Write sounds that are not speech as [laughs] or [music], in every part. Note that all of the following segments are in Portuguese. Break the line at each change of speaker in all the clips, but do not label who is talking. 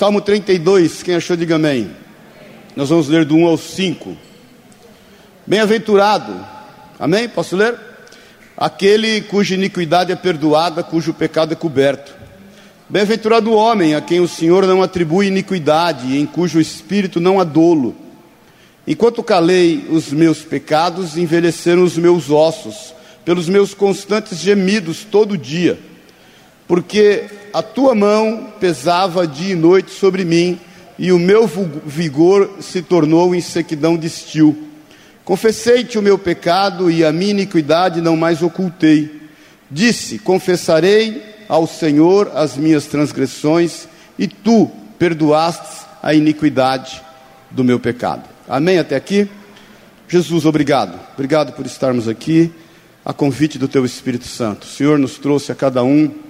Salmo 32, quem achou, diga amém. Nós vamos ler do 1 ao 5. Bem-aventurado, amém? Posso ler? Aquele cuja iniquidade é perdoada, cujo pecado é coberto. Bem-aventurado o homem a quem o Senhor não atribui iniquidade, em cujo espírito não há dolo. Enquanto calei os meus pecados, envelheceram os meus ossos, pelos meus constantes gemidos todo dia, porque a tua mão pesava dia e noite sobre mim, e o meu vigor se tornou em sequidão de estio. Confessei-te o meu pecado e a minha iniquidade não mais ocultei. Disse: Confessarei ao Senhor as minhas transgressões, e tu perdoaste a iniquidade do meu pecado. Amém até aqui? Jesus, obrigado. Obrigado por estarmos aqui, a convite do teu Espírito Santo. O Senhor nos trouxe a cada um,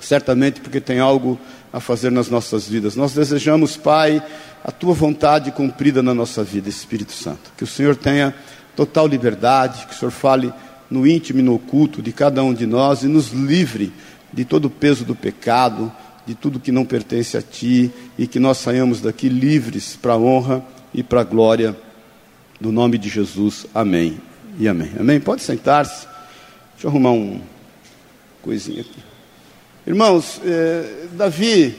certamente porque tem algo a fazer nas nossas vidas. Nós desejamos, Pai, a tua vontade cumprida na nossa vida, Espírito Santo. Que o Senhor tenha total liberdade, que o Senhor fale no íntimo e no oculto de cada um de nós e nos livre de todo o peso do pecado, de tudo que não pertence a Ti e que nós saiamos daqui livres para a honra e para a glória do nome de Jesus. Amém e amém. Amém? Pode sentar-se. Deixa eu arrumar um coisinha aqui. Irmãos, eh, Davi,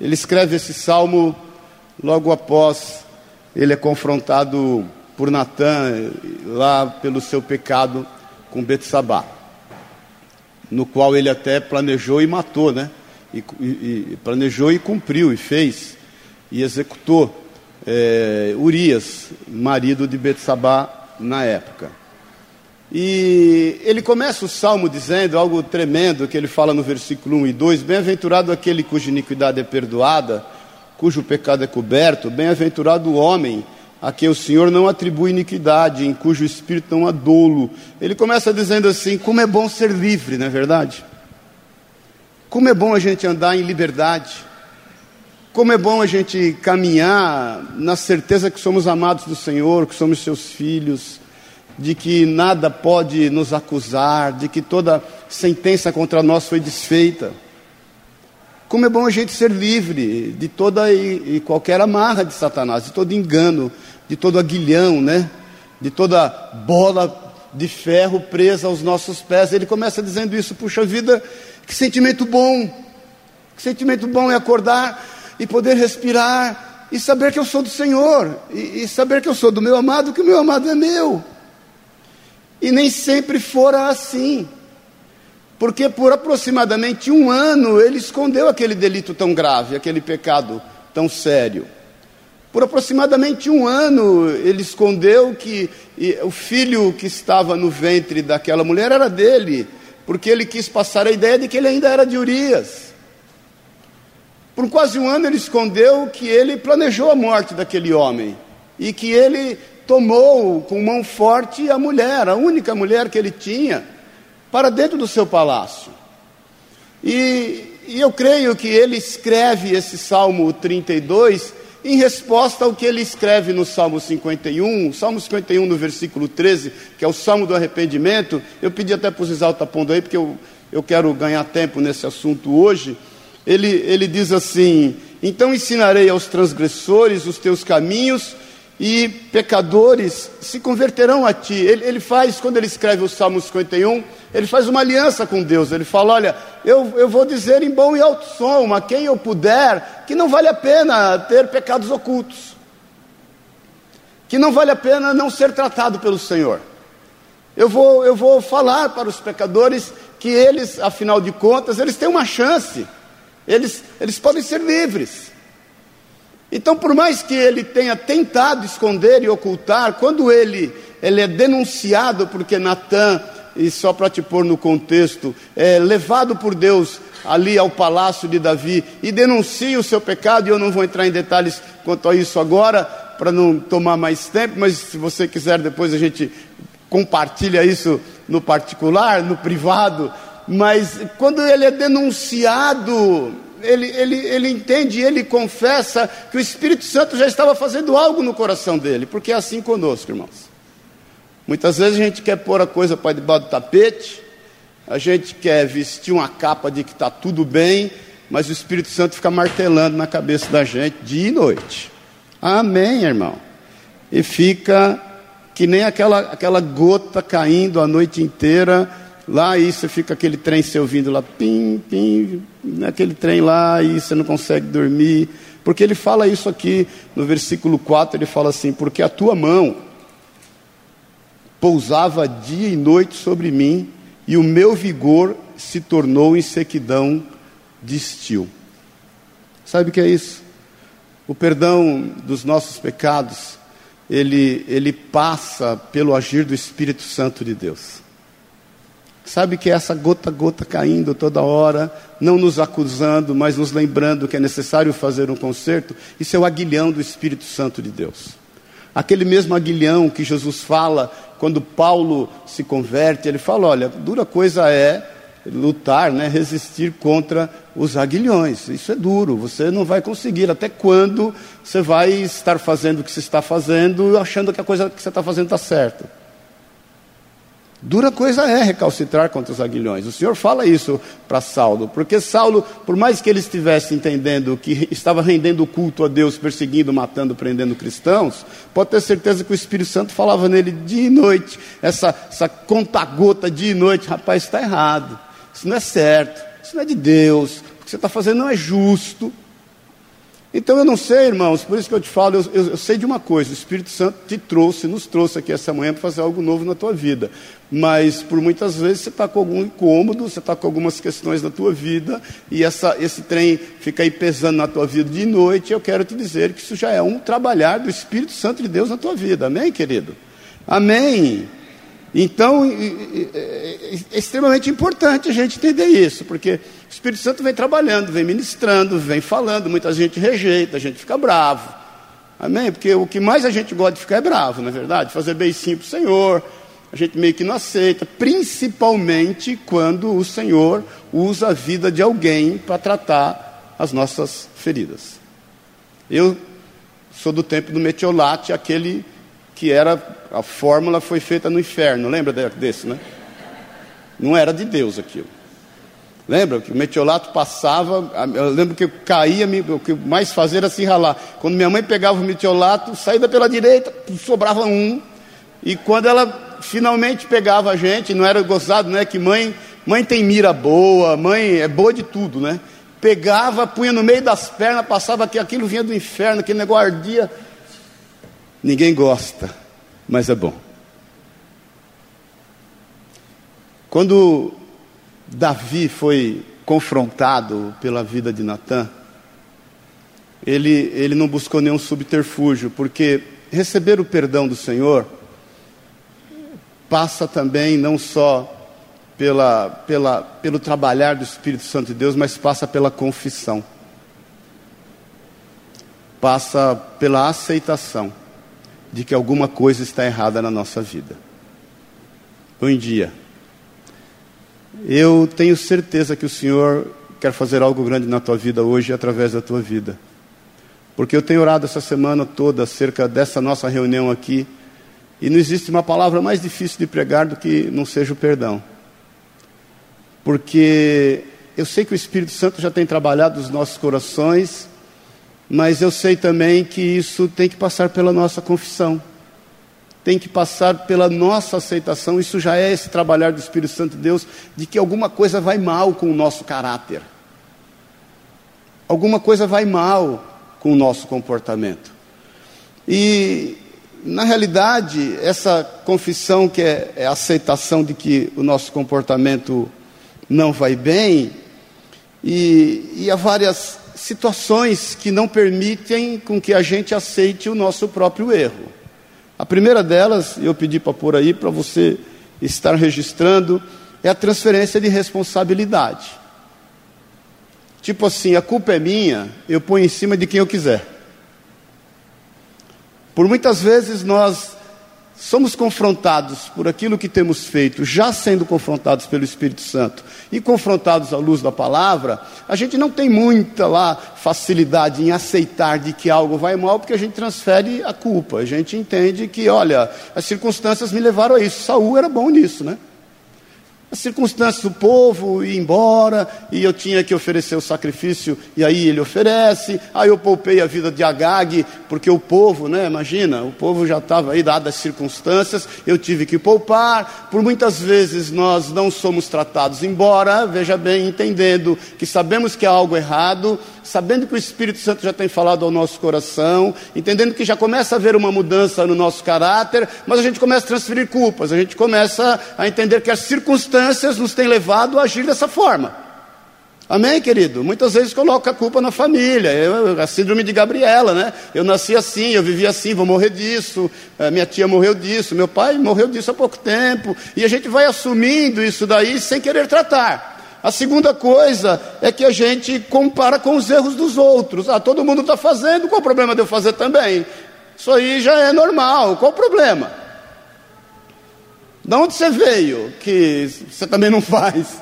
ele escreve esse salmo logo após ele é confrontado por Natã lá pelo seu pecado com Betsabá, no qual ele até planejou e matou, né? E, e, planejou e cumpriu e fez e executou é, Urias, marido de Betsabá na época. E ele começa o salmo dizendo algo tremendo que ele fala no versículo 1 e 2: Bem-aventurado aquele cuja iniquidade é perdoada, cujo pecado é coberto, bem-aventurado o homem a quem o Senhor não atribui iniquidade, em cujo espírito não há dolo. Ele começa dizendo assim: como é bom ser livre, não é verdade? Como é bom a gente andar em liberdade. Como é bom a gente caminhar na certeza que somos amados do Senhor, que somos seus filhos, de que nada pode nos acusar, de que toda sentença contra nós foi desfeita. Como é bom a gente ser livre de toda e, qualquer amarra de Satanás, de todo engano, de todo aguilhão, né? De toda bola de ferro presa aos nossos pés. Ele começa dizendo isso, puxa vida, que sentimento bom. Que sentimento bom é acordar e poder respirar e saber que eu sou do Senhor e, e saber que eu sou do meu amado, que o meu amado é meu. E nem sempre fora assim, porque por aproximadamente um ano ele escondeu aquele delito tão grave, aquele pecado tão sério. Por aproximadamente um ano ele escondeu que o filho que estava no ventre daquela mulher era dele, porque ele quis passar a ideia de que ele ainda era de Urias. Por quase um ano ele escondeu que ele planejou a morte daquele homem e que ele tomou com mão forte a mulher, a única mulher que ele tinha, para dentro do seu palácio. E, e eu creio que ele escreve esse Salmo 32 em resposta ao que ele escreve no Salmo 51, Salmo 51 no versículo 13, que é o Salmo do arrependimento. Eu pedi até para os exalta pondo aí, porque eu, eu quero ganhar tempo nesse assunto hoje ele, ele diz assim: Então ensinarei aos transgressores os teus caminhos, e pecadores se converterão a ti. Ele, ele, faz, quando ele escreve o Salmo 51, ele faz uma aliança com Deus. Ele fala: Olha, eu, eu vou dizer em bom e alto som a quem eu puder que não vale a pena ter pecados ocultos, que não vale a pena não ser tratado pelo Senhor. Eu vou, eu vou falar para os pecadores que eles, afinal de contas, eles têm uma chance eles, eles podem ser livres. Então, por mais que ele tenha tentado esconder e ocultar, quando ele, ele é denunciado, porque Natan, e só para te pôr no contexto, é levado por Deus ali ao palácio de Davi e denuncia o seu pecado, e eu não vou entrar em detalhes quanto a isso agora, para não tomar mais tempo, mas se você quiser, depois a gente compartilha isso no particular, no privado, mas quando ele é denunciado, ele, ele, ele entende, ele confessa que o Espírito Santo já estava fazendo algo no coração dele, porque é assim conosco, irmãos. Muitas vezes a gente quer pôr a coisa para debaixo do tapete, a gente quer vestir uma capa de que está tudo bem, mas o Espírito Santo fica martelando na cabeça da gente dia e noite. Amém, irmão? E fica que nem aquela, aquela gota caindo a noite inteira, lá aí você fica aquele trem se ouvindo lá, pim, pim, naquele trem lá, e você não consegue dormir. Porque ele fala isso aqui no versículo 4, ele fala assim: Porque a tua mão pousava dia e noite sobre mim, e o meu vigor se tornou em sequidão de estio. Sabe o que é isso? O perdão dos nossos pecados, ele, ele passa pelo agir do Espírito Santo de Deus. Sabe que é essa gota a gota caindo toda hora, não nos acusando, mas nos lembrando que é necessário fazer um conserto, isso é o aguilhão do Espírito Santo de Deus. Aquele mesmo aguilhão que Jesus fala quando Paulo se converte, ele fala: olha, dura coisa é lutar, né, resistir contra os aguilhões. Isso é duro, você não vai conseguir. Até quando você vai estar fazendo o que você está fazendo, achando que a coisa que você está fazendo está certa? Dura coisa é recalcitrar contra os aguilhões. O Senhor fala isso para Saulo, porque Saulo, por mais que ele estivesse entendendo que estava rendendo culto a Deus, perseguindo, matando, prendendo cristãos, pode ter certeza que o Espírito Santo falava nele dia e noite, essa, essa conta-gota dia e noite, rapaz, está errado, isso não é certo, isso não é de Deus, o que você está fazendo não é justo. Então eu não sei, irmãos, por isso que eu te falo, eu, eu, sei de uma coisa: o Espírito Santo te trouxe, nos trouxe aqui essa manhã para fazer algo novo na tua vida. Mas por muitas vezes você está com algum incômodo, você está com algumas questões na tua vida, e essa, esse trem fica aí pesando na tua vida de noite. Eu quero te dizer que isso já é um trabalhar do Espírito Santo de Deus na tua vida. Amém, querido? Amém. Então, é extremamente importante a gente entender isso, porque o Espírito Santo vem trabalhando, vem ministrando, vem falando, muita gente rejeita, a gente fica bravo. Amém? Porque o que mais a gente gosta de ficar é bravo, não é verdade? Fazer beicinho para o Senhor, a gente meio que não aceita, principalmente quando o Senhor usa a vida de alguém para tratar as nossas feridas. Eu sou do tempo do metiolate, aquele que era a fórmula foi feita no inferno, lembra desse, né? Não era de Deus aquilo. Lembra que o metiolato passava, eu lembro que eu caía, o que mais fazia era se ralar. Quando minha mãe pegava o metiolato, saída pela direita, sobrava um. E quando ela finalmente pegava a gente, não era gozado, né? Que mãe, mãe tem mira boa, mãe é boa de tudo, né? Pegava, punha no meio das pernas, passava aqui, aquilo vinha do inferno, aquele negócio ardia. Ninguém gosta, mas é bom. Quando Davi foi confrontado pela vida de Natã, ele, ele não buscou nenhum subterfúgio, porque receber o perdão do Senhor passa também não só pela, pela, pelo trabalhar do Espírito Santo de Deus, mas passa pela confissão, passa pela aceitação de que alguma coisa está errada na nossa vida. Bom dia. Eu tenho certeza que o Senhor quer fazer algo grande na tua vida hoje através da tua vida. Porque eu tenho orado essa semana toda acerca dessa nossa reunião aqui, e não existe uma palavra mais difícil de pregar do que não seja o perdão. Porque eu sei que o Espírito Santo já tem trabalhado nos nossos corações, mas eu sei também que isso tem que passar pela nossa confissão, tem que passar pela nossa aceitação. Isso já é esse trabalhar do Espírito Santo de Deus, de que alguma coisa vai mal com o nosso caráter, alguma coisa vai mal com o nosso comportamento. E, na realidade, essa confissão, que é, é a aceitação de que o nosso comportamento não vai bem, e, e há várias situações que não permitem com que a gente aceite o nosso próprio erro. A primeira delas, eu pedi para pôr aí para você estar registrando, é a transferência de responsabilidade. Tipo assim, a culpa é minha, eu ponho em cima de quem eu quiser. Por muitas vezes nós somos confrontados por aquilo que temos feito, já sendo confrontados pelo Espírito Santo e confrontados à luz da palavra, a gente não tem muita lá facilidade em aceitar de que algo vai mal, porque a gente transfere a culpa. A gente entende que, olha, as circunstâncias me levaram a isso. Saul era bom nisso, né? As circunstâncias do povo ir embora, e eu tinha que oferecer o sacrifício, e aí ele oferece. Aí eu poupei a vida de Agag, porque o povo, né, imagina, o povo já estava aí, dadas as circunstâncias, eu tive que poupar. Por muitas vezes nós não somos tratados, embora, veja bem, entendendo que sabemos que há algo errado, sabendo que o Espírito Santo já tem falado ao nosso coração, entendendo que já começa a haver uma mudança no nosso caráter, mas a gente começa a transferir culpas, a gente começa a entender que as circunstâncias nos têm levado a agir dessa forma. Amém, querido? Muitas vezes coloca a culpa na família, eu, a síndrome de Gabriela, né? Eu nasci assim, eu vivi assim, vou morrer disso, eh, minha tia morreu disso, meu pai morreu disso há pouco tempo, e a gente vai assumindo isso daí sem querer tratar. A segunda coisa é que a gente compara com os erros dos outros. Ah, todo mundo está fazendo, qual o problema de eu fazer também? Isso aí já é normal, qual o problema? De onde você veio que você também não faz?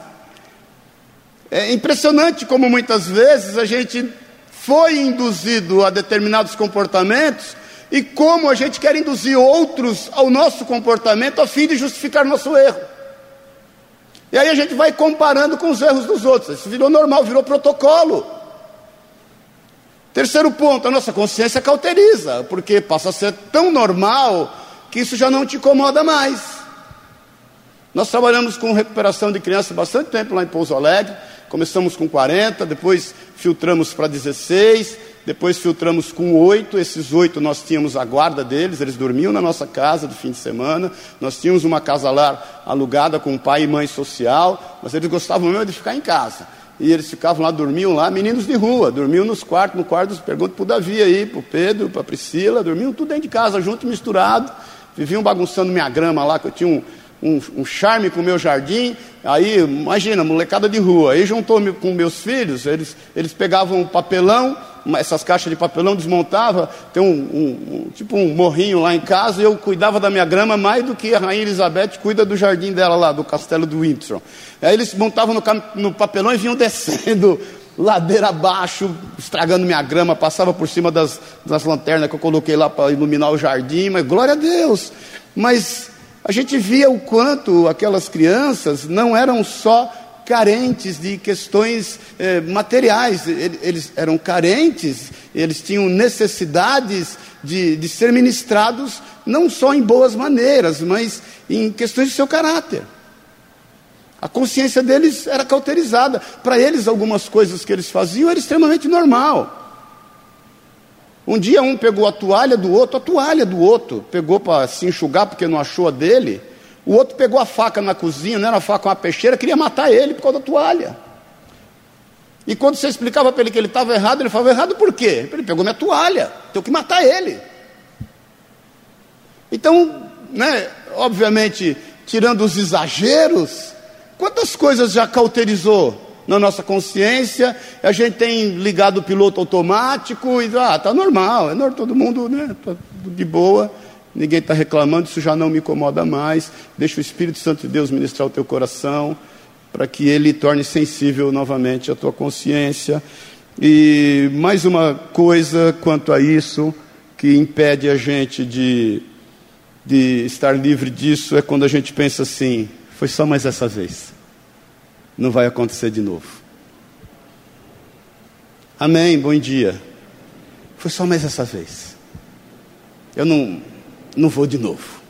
É impressionante como muitas vezes a gente foi induzido a determinados comportamentos e como a gente quer induzir outros ao nosso comportamento a fim de justificar nosso erro. E aí a gente vai comparando com os erros dos outros. Isso virou normal, virou protocolo. Terceiro ponto, a nossa consciência cauteriza, porque passa a ser tão normal que isso já não te incomoda mais. Nós trabalhamos com recuperação de crianças bastante tempo lá em Pouso Alegre. Começamos com 40, depois filtramos para 16, depois filtramos com oito, esses oito nós tínhamos a guarda deles, eles dormiam na nossa casa de fim de semana, nós tínhamos uma casa lá alugada com pai e mãe social, mas eles gostavam mesmo de ficar em casa. E eles ficavam lá, dormiam lá, meninos de rua, dormiam nos quartos, no quarto, pergunto para o Davi aí, para o Pedro, para a Priscila, dormiam tudo dentro de casa, junto, misturado, viviam bagunçando minha grama lá, que eu tinha um, um, um charme com o meu jardim, aí, imagina, molecada de rua, aí juntou com meus filhos, eles, eles pegavam papelão, essas caixas de papelão, desmontava, tem um, um, um, tipo um morrinho lá em casa, e eu cuidava da minha grama mais do que a Rainha Elizabeth cuida do jardim dela lá, do castelo do Windsor. Aí eles montavam no, no papelão e vinham [laughs] descendo ladeira abaixo, estragando minha grama, passava por cima das, das lanternas que eu coloquei lá para iluminar o jardim, mas glória a Deus. Mas a gente via o quanto aquelas crianças não eram só carentes de questões eh, materiais, eles eram carentes, eles tinham necessidades de, de ser ministrados não só em boas maneiras, mas em questões de seu caráter. A consciência deles era cauterizada. Para eles, algumas coisas que eles faziam era extremamente normal. Um dia um pegou a toalha do outro, a toalha do outro, pegou para se enxugar porque não achou a dele. O outro pegou a faca na cozinha, não era faca, uma peixeira, queria matar ele por causa da toalha. E quando você explicava para ele que ele estava errado, ele falava: errado por quê? Ele pegou minha toalha, tenho que matar ele. Então, né, obviamente, tirando os exageros, quantas coisas já cauterizou na nossa consciência? A gente tem ligado o piloto automático e, ah, tá normal, é normal, todo mundo, né, tá de boa ninguém está reclamando, isso já não me incomoda mais. Deixa o Espírito Santo de Deus ministrar o teu coração, para que ele torne sensível novamente a tua consciência. E mais uma coisa quanto a isso, que impede a gente de, de estar livre disso, é quando a gente pensa assim: foi só mais essa vez, não vai acontecer de novo. Amém, bom dia. Foi só mais essa vez. Eu não, não vou de novo.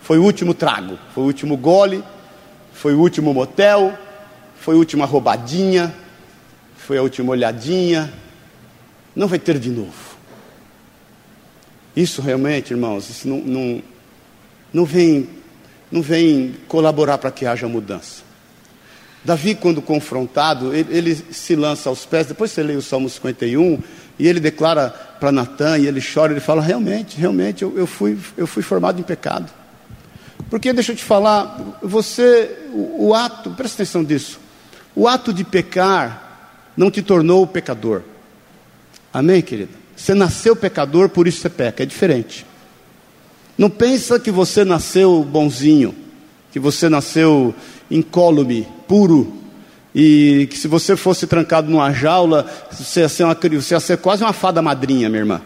Foi o último trago, foi o último gole, foi o último motel, foi a última roubadinha, foi a última olhadinha. Não vai ter de novo. Isso realmente, irmãos, isso não, não, não, vem, não vem colaborar para que haja mudança. Davi, quando confrontado, ele, ele, se lança aos pés, depois você lê o Salmo 51, e ele declara para Natan, e ele chora, ele fala: realmente, realmente, eu, eu, fui, eu fui formado em pecado. Porque, deixa eu te falar, você, o, o ato, presta atenção disso, o ato de pecar não te tornou pecador. Amém, querida? Você nasceu pecador, por isso você peca, é diferente. Não pensa que você nasceu bonzinho, que você nasceu incólume, puro, e que se você fosse trancado numa jaula, você ia ser, uma, você ia ser quase uma fada madrinha, minha irmã.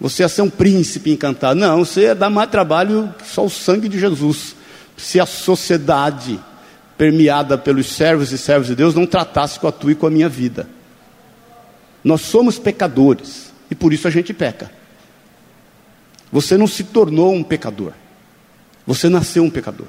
Você ia ser um príncipe encantado. Não, você ia dar mais trabalho só o sangue de Jesus. Se a sociedade permeada pelos servos e servos de Deus, não tratasse com a tua e com a minha vida. Nós somos pecadores e por isso a gente peca. Você não se tornou um pecador, você nasceu um pecador.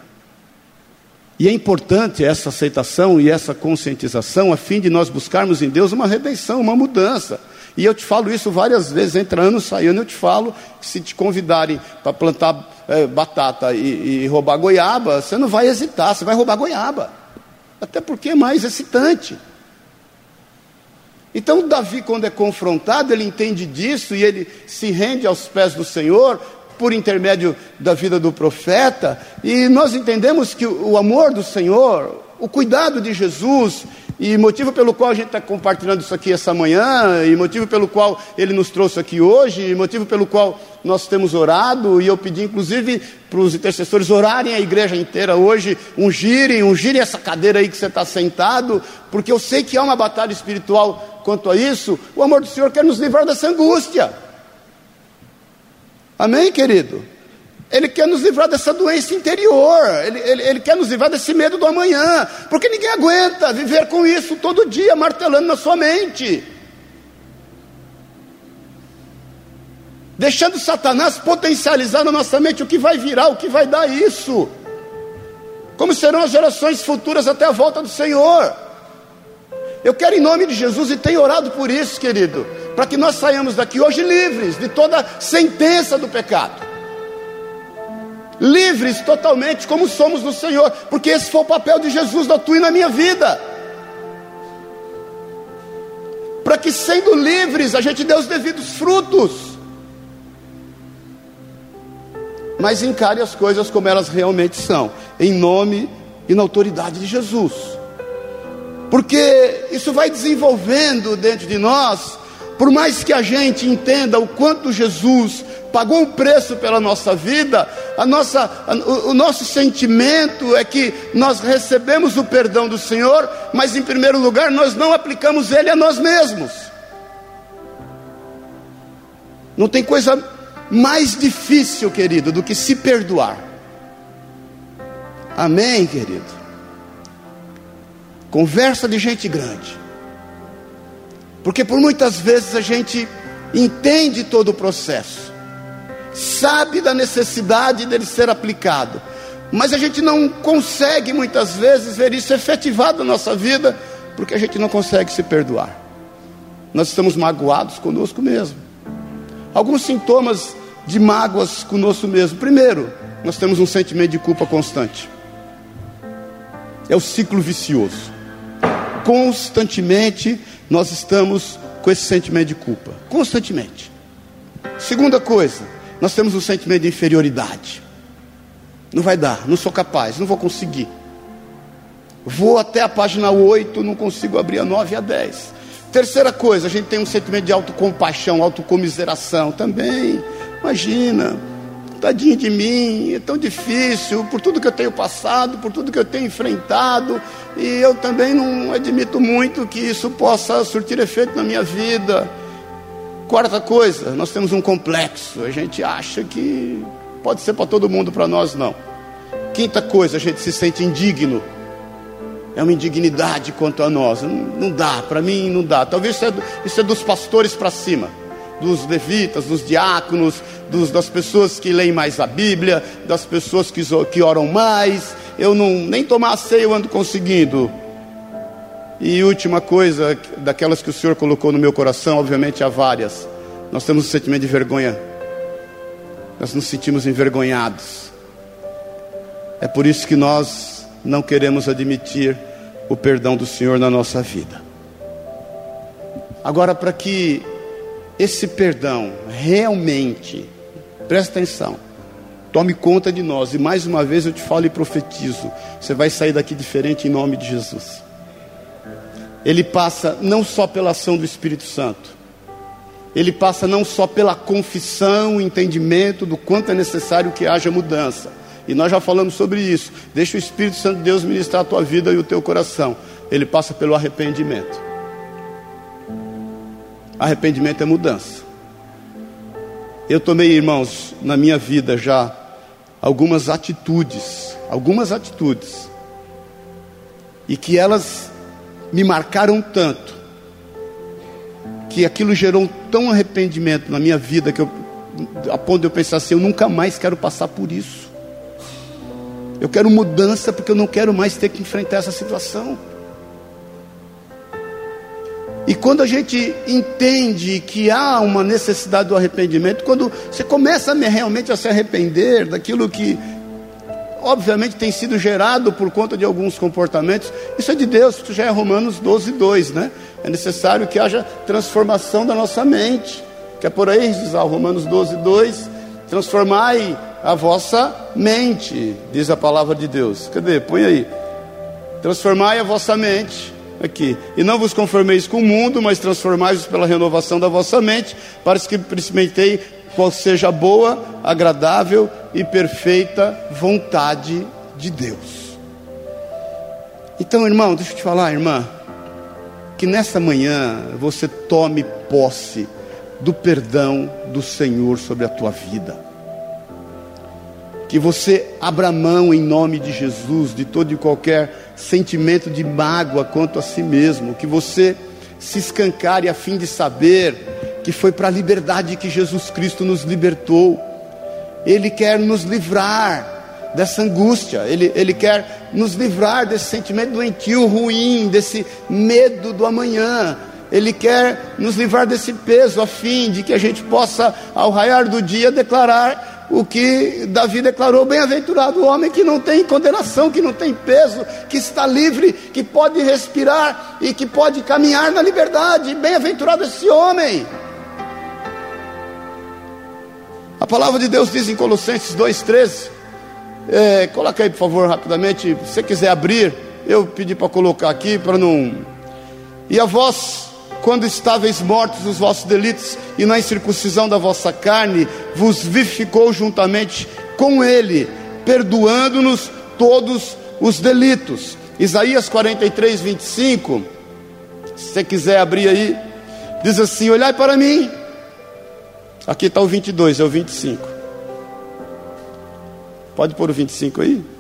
E é importante essa aceitação e essa conscientização a fim de nós buscarmos em Deus uma redenção, uma mudança. E eu te falo isso várias vezes, entra ano, sai ano, eu te falo que se te convidarem para plantar é, batata e, e roubar goiaba, você não vai hesitar, você vai roubar goiaba. Até porque é mais excitante. Então, Davi, quando é confrontado, ele entende disso e ele se rende aos pés do Senhor por intermédio da vida do profeta, e nós entendemos que o amor do Senhor, o cuidado de Jesus, e motivo pelo qual a gente está compartilhando isso aqui essa manhã, e motivo pelo qual ele nos trouxe aqui hoje, e motivo pelo qual nós temos orado, e eu pedi inclusive para os intercessores orarem a igreja inteira hoje, ungirem, ungirem essa cadeira aí que você está sentado, porque eu sei que há uma batalha espiritual quanto a isso. O amor do Senhor quer nos livrar dessa angústia. Amém, querido? Ele quer nos livrar dessa doença interior, ele, ele, ele, quer nos livrar desse medo do amanhã, porque ninguém aguenta viver com isso todo dia, martelando na sua mente, deixando Satanás potencializar na nossa mente o que vai virar, o que vai dar isso, como serão as gerações futuras até a volta do Senhor. Eu quero, em nome de Jesus, e tenho orado por isso, querido, para que nós saiamos daqui hoje livres de toda sentença do pecado. Livres totalmente, como somos no Senhor, porque esse foi o papel de Jesus na tua e na minha vida. Para que, sendo livres, a gente dê os devidos frutos. Mas encare as coisas como elas realmente são, em nome e na autoridade de Jesus. Porque isso vai desenvolvendo dentro de nós por mais que a gente entenda o quanto Jesus pagou um preço pela nossa vida, a nossa, o, o nosso sentimento é que nós recebemos o perdão do Senhor, mas em primeiro lugar nós não aplicamos ele a nós mesmos. Não tem coisa mais difícil, querido, do que se perdoar. Amém, querido? Conversa de gente grande. Porque por muitas vezes a gente entende todo o processo, sabe da necessidade dele ser aplicado, mas a gente não consegue muitas vezes ver isso efetivado na nossa vida, porque a gente não consegue se perdoar. Nós estamos magoados conosco mesmo. Alguns sintomas de mágoas conosco mesmo. Primeiro, nós temos um sentimento de culpa constante. É o ciclo vicioso. Constantemente nós estamos com esse sentimento de culpa, constantemente. Segunda coisa, nós temos um sentimento de inferioridade. Não vai dar, não sou capaz, não vou conseguir. Vou até a página 8, não consigo abrir a 9 e a 10. Terceira coisa, a gente tem um sentimento de autocompaixão, autocomiseração também. Imagina, tadinho de mim, é tão difícil, por tudo que eu tenho passado, por tudo que eu tenho enfrentado, e eu também não admito muito que isso possa surtir efeito na minha vida. Quarta coisa, nós temos um complexo, a gente acha que pode ser para todo mundo, para nós não. Quinta coisa, a gente se sente indigno. É uma indignidade quanto a nós. Não, não dá, para mim não dá. Talvez isso é, isso é dos pastores para cima dos levitas, dos diáconos, dos, das pessoas que leem mais a Bíblia, das pessoas que, que oram mais. Eu não nem tomar ceia eu ando conseguindo. E última coisa, daquelas que o Senhor colocou no meu coração, obviamente há várias. Nós temos um sentimento de vergonha. Nós nos sentimos envergonhados. É por isso que nós não queremos admitir o perdão do Senhor na nossa vida. Agora, para que esse perdão realmente, presta atenção, tome conta de nós. E mais uma vez eu te falo e profetizo: você vai sair daqui diferente em nome de Jesus. Ele passa não só pela ação do Espírito Santo, ele passa não só pela confissão, o entendimento do quanto é necessário que haja mudança. E nós já falamos sobre isso. Deixa o Espírito Santo de Deus ministrar a tua vida e o teu coração. Ele passa pelo arrependimento. Arrependimento é mudança. Eu tomei, irmãos, na minha vida já algumas atitudes, algumas atitudes e que elas me marcaram tanto, que aquilo gerou tão arrependimento na minha vida que eu, a ponto de eu pensar assim: eu nunca mais quero passar por isso. Eu quero mudança porque eu não quero mais ter que enfrentar essa situação. E quando a gente entende que há uma necessidade do arrependimento, quando você começa realmente a se arrepender daquilo que, obviamente, tem sido gerado por conta de alguns comportamentos, isso é de Deus, isso já é Romanos 12, 2, né? É necessário que haja transformação da nossa mente, que é por aí, diz lá, Romanos 12, 2, transformai a vossa mente, diz a palavra de Deus. Cadê? Põe aí. Transformai a vossa mente aqui. E não vos conformeis com o mundo, mas transformai-vos pela renovação da vossa mente, para que experimentei qual seja a boa, agradável e perfeita vontade de Deus. Então, irmão, deixa eu te falar, irmã, que nessa manhã você tome posse do perdão do Senhor sobre a tua vida. Que você abra mão em nome de Jesus de todo e qualquer sentimento de mágoa quanto a si mesmo, que você se escancare a fim de saber que foi para a liberdade que Jesus Cristo nos libertou. Ele quer nos livrar dessa angústia, ele, ele quer nos livrar desse sentimento doentio, ruim, desse medo do amanhã. Ele quer nos livrar desse peso, a fim de que a gente possa, ao raiar do dia, declarar o que Davi declarou: bem-aventurado o homem que não tem condenação, que não tem peso, que está livre, que pode respirar e que pode caminhar na liberdade. Bem-aventurado esse homem. A palavra de Deus diz em Colossenses 2,13. É, coloca aí, por favor, rapidamente. Se você quiser abrir, eu pedi para colocar aqui para não. E a vós quando estáveis mortos nos vossos delitos e na incircuncisão da vossa carne, vos vivificou juntamente com ele, perdoando-nos todos os delitos. Isaías 43, 25. Se você quiser abrir aí, diz assim: Olhai para mim. Aqui está o 22, é o 25. Pode pôr o 25 aí?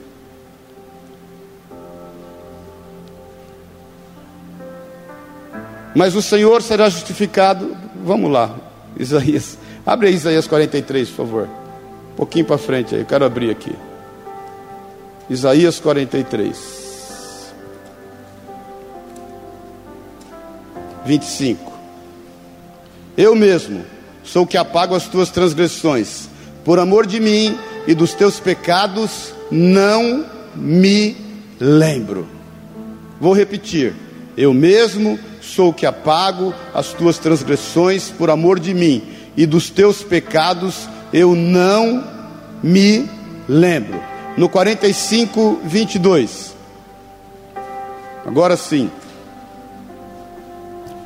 Mas o Senhor será justificado. Vamos lá, Isaías. Abre aí Isaías 43, por favor. Um pouquinho para frente aí, eu quero abrir aqui. Isaías 43. 25. Eu mesmo sou o que apago as tuas transgressões. Por amor de mim e dos teus pecados, não me lembro. Vou repetir. Eu mesmo sou o que apago as tuas transgressões por amor de mim, e dos teus pecados eu não me lembro. No 45, 22. Agora sim.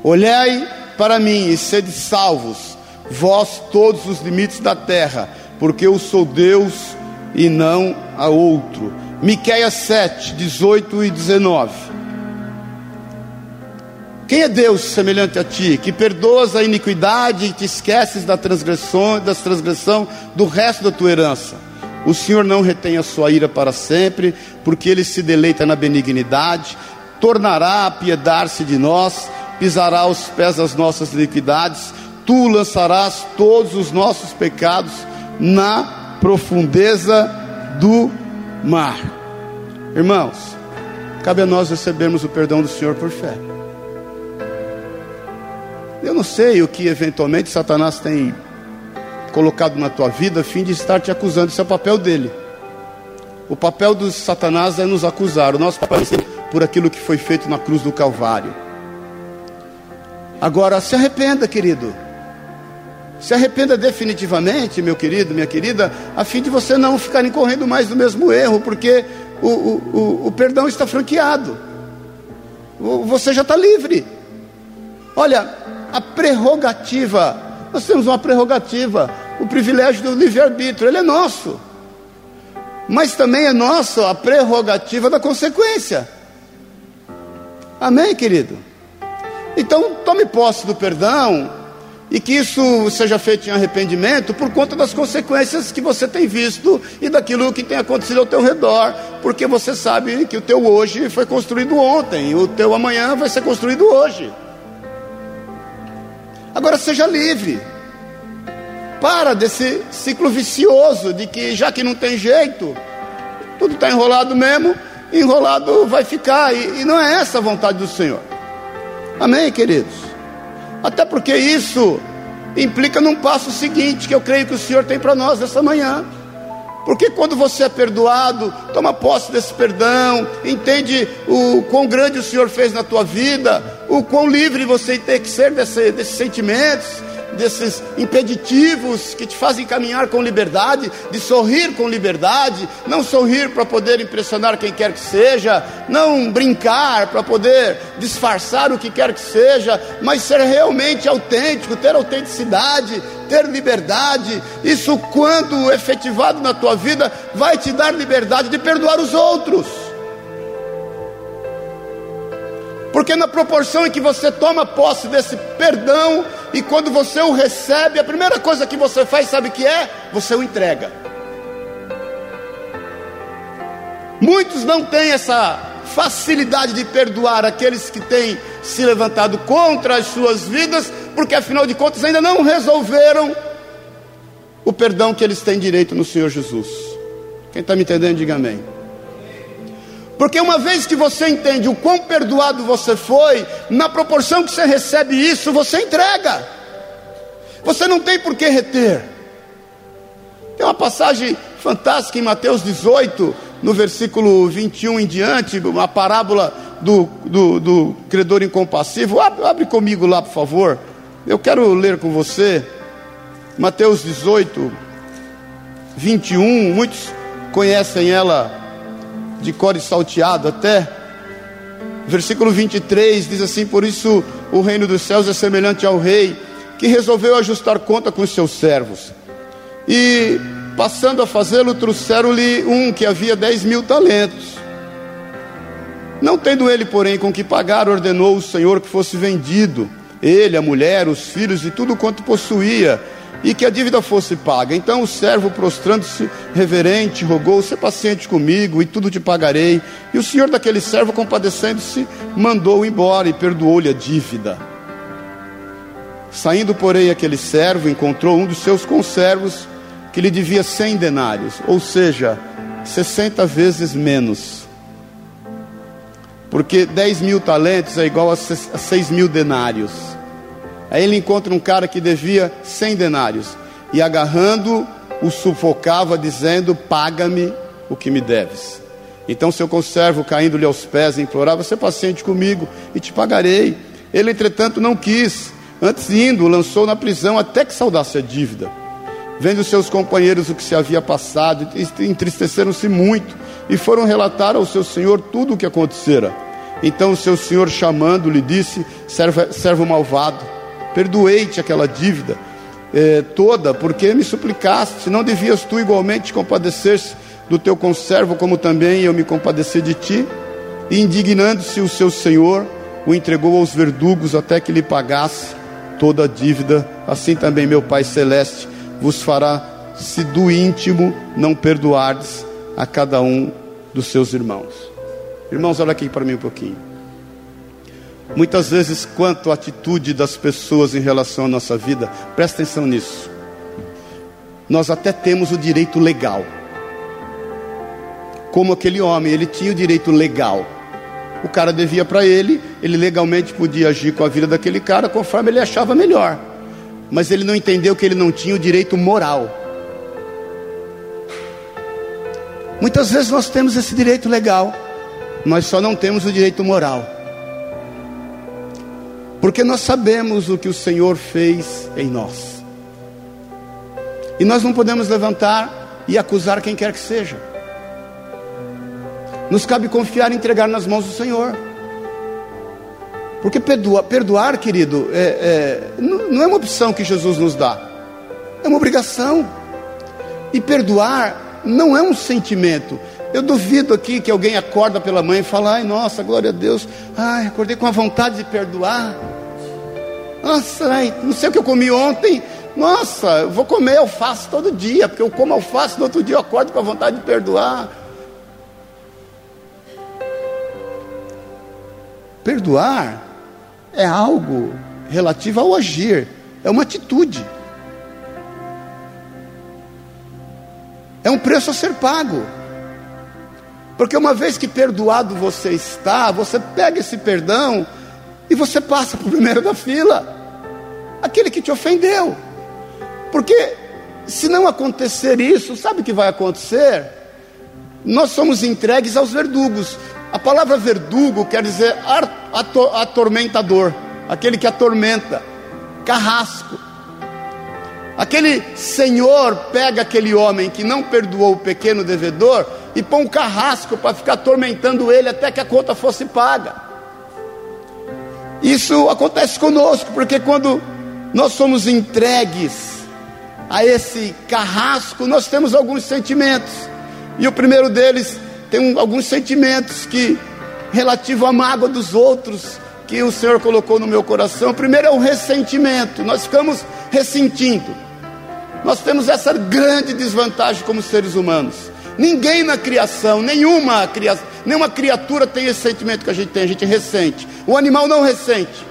Olhai para mim e sede salvos, vós todos os limites da terra, porque eu sou Deus e não há outro. Miqueias 7, 18 e 19. Quem é Deus semelhante a ti, que perdoas a iniquidade e te esqueces da transgressão, das transgressão do resto da tua herança? O Senhor não retém a sua ira para sempre, porque ele se deleita na benignidade, tornará a piedar-se de nós, pisará aos pés as nossas iniquidades, tu lançarás todos os nossos pecados na profundeza do mar. Irmãos, cabe a nós recebermos o perdão do Senhor por fé. Eu não sei o que eventualmente Satanás tem colocado na tua vida a fim de estar te acusando, isso é o papel dele. O papel do Satanás é nos acusar, o nosso papel é por aquilo que foi feito na cruz do Calvário. Agora, se arrependa, querido. Se arrependa definitivamente, meu querido, minha querida, a fim de você não ficar incorrendo mais no mesmo erro, porque o, o, o, o perdão está franqueado. Você já está livre. Olha, a prerrogativa. Nós temos uma prerrogativa, o privilégio do livre-arbítrio, ele é nosso. Mas também é nosso a prerrogativa da consequência. Amém, querido? Então, tome posse do perdão, e que isso seja feito em arrependimento por conta das consequências que você tem visto e daquilo que tem acontecido ao teu redor, porque você sabe que o teu hoje foi construído ontem, e o teu amanhã vai ser construído hoje. Agora seja livre. Para desse ciclo vicioso de que já que não tem jeito, tudo está enrolado mesmo, enrolado vai ficar, e, e não é essa a vontade do Senhor. Amém, queridos? Até porque isso implica num passo seguinte que eu creio que o Senhor tem para nós essa manhã. Porque quando você é perdoado, toma posse desse perdão, entende o quão grande o Senhor fez na tua vida, o quão livre você tem que ser desse, desses sentimentos, desses impeditivos que te fazem caminhar com liberdade, de sorrir com liberdade, não sorrir para poder impressionar quem quer que seja, não brincar para poder disfarçar o que quer que seja, mas ser realmente autêntico, ter autenticidade, ter liberdade. Isso, quando efetivado na tua vida, vai te dar liberdade de perdoar os outros. Porque na proporção em que você toma posse desse perdão e quando você o recebe, a primeira coisa que você faz, sabe o que é? Você o entrega. Muitos não têm essa facilidade de perdoar aqueles que têm se levantado contra as suas vidas, porque afinal de contas ainda não resolveram o perdão que eles têm direito no Senhor Jesus. Quem está me entendendo, diga amém. Porque uma vez que você entende o quão perdoado você foi, na proporção que você recebe isso, você entrega. Você não tem por que reter. Tem uma passagem fantástica em Mateus 18, no versículo 21 em diante, uma parábola do, do, do credor incompassivo. Abre, abre comigo lá, por favor. Eu quero ler com você. Mateus 18, 21. Muitos conhecem ela de core salteado até. Versículo 23 diz assim: Por isso o reino dos céus é semelhante ao rei que resolveu ajustar conta com os seus servos. E passando a fazê-lo, trouxeram-lhe um que havia dez mil talentos. Não tendo ele, porém, com que pagar, ordenou o Senhor que fosse vendido, ele, a mulher, os filhos e tudo quanto possuía, e que a dívida fosse paga. Então o servo, prostrando-se reverente, rogou: "Se paciente comigo e tudo te pagarei". E o senhor daquele servo, compadecendo-se, mandou-o embora e perdoou-lhe a dívida. Saindo, porém, aquele servo encontrou um dos seus conservos que lhe devia cem denários, ou seja, sessenta vezes menos. Porque dez mil talentos é igual a seis mil denários. Aí ele encontra um cara que devia cem denários e agarrando o sufocava dizendo: "Paga-me o que me deves". Então seu conservo caindo-lhe aos pés implorava: "Ser paciente comigo e te pagarei". Ele entretanto não quis, antes indo lançou na prisão até que saudasse a dívida. Vendo seus companheiros o que se havia passado, entristeceram-se muito e foram relatar ao seu senhor tudo o que acontecera. Então o seu senhor chamando-lhe disse: servo, servo malvado, perdoei-te aquela dívida eh, toda, porque me suplicaste, não devias tu igualmente compadecer-se do teu conservo, como também eu me compadeci de ti? E indignando-se o seu senhor, o entregou aos verdugos até que lhe pagasse toda a dívida. Assim também meu Pai Celeste vos fará, se do íntimo não perdoardes a cada um dos seus irmãos. Irmãos, olha aqui para mim um pouquinho. Muitas vezes, quanto à atitude das pessoas em relação à nossa vida, presta atenção nisso. Nós até temos o direito legal. Como aquele homem, ele tinha o direito legal. O cara devia para ele, ele legalmente podia agir com a vida daquele cara conforme ele achava melhor. Mas ele não entendeu que ele não tinha o direito moral. Muitas vezes nós temos esse direito legal, mas só não temos o direito moral. Porque nós sabemos o que o Senhor fez em nós. E nós não podemos levantar e acusar quem quer que seja. Nos cabe confiar e entregar nas mãos do Senhor. Porque perdoar, perdoar querido, é, é, não é uma opção que Jesus nos dá, é uma obrigação. E perdoar não é um sentimento. Eu duvido aqui que alguém acorda pela manhã e fala: Ai, nossa, glória a Deus, ai, acordei com a vontade de perdoar. Nossa, não sei o que eu comi ontem. Nossa, eu vou comer alface todo dia, porque eu como alface no outro dia eu acordo com a vontade de perdoar. Perdoar é algo relativo ao agir, é uma atitude. É um preço a ser pago. Porque uma vez que perdoado você está, você pega esse perdão e você passa para o primeiro da fila aquele que te ofendeu. Porque se não acontecer isso, sabe o que vai acontecer? Nós somos entregues aos verdugos. A palavra verdugo quer dizer atormentador, aquele que atormenta, carrasco. Aquele senhor pega aquele homem que não perdoou o pequeno devedor e põe um carrasco para ficar atormentando ele até que a conta fosse paga. Isso acontece conosco, porque quando nós somos entregues a esse carrasco, nós temos alguns sentimentos. E o primeiro deles tem alguns sentimentos que relativo à mágoa dos outros que o Senhor colocou no meu coração. O primeiro é o ressentimento. Nós ficamos ressentindo. Nós temos essa grande desvantagem como seres humanos. Ninguém na criação, nenhuma, criação, nenhuma criatura tem esse sentimento que a gente tem, a gente ressente. O animal não ressente.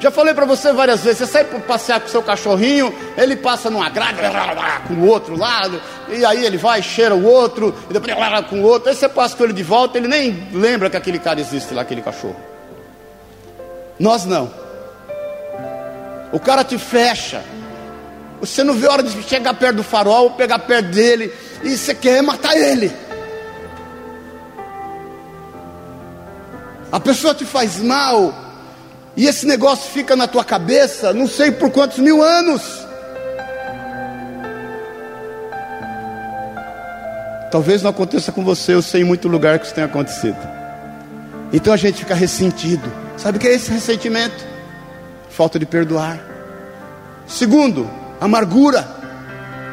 Já falei para você várias vezes, você sai para passear com seu cachorrinho, ele passa numa grade com o outro lado, e aí ele vai, cheira o outro, e depois com o outro, aí você passa com ele de volta, ele nem lembra que aquele cara existe lá, aquele cachorro. Nós não. O cara te fecha. Você não vê a hora de chegar perto do farol, pegar perto dele, e você quer matar ele. A pessoa te faz mal, e esse negócio fica na tua cabeça, não sei por quantos mil anos. Talvez não aconteça com você, eu sei em muito lugar que isso tenha acontecido. Então a gente fica ressentido. Sabe o que é esse ressentimento? falta de perdoar. Segundo, amargura.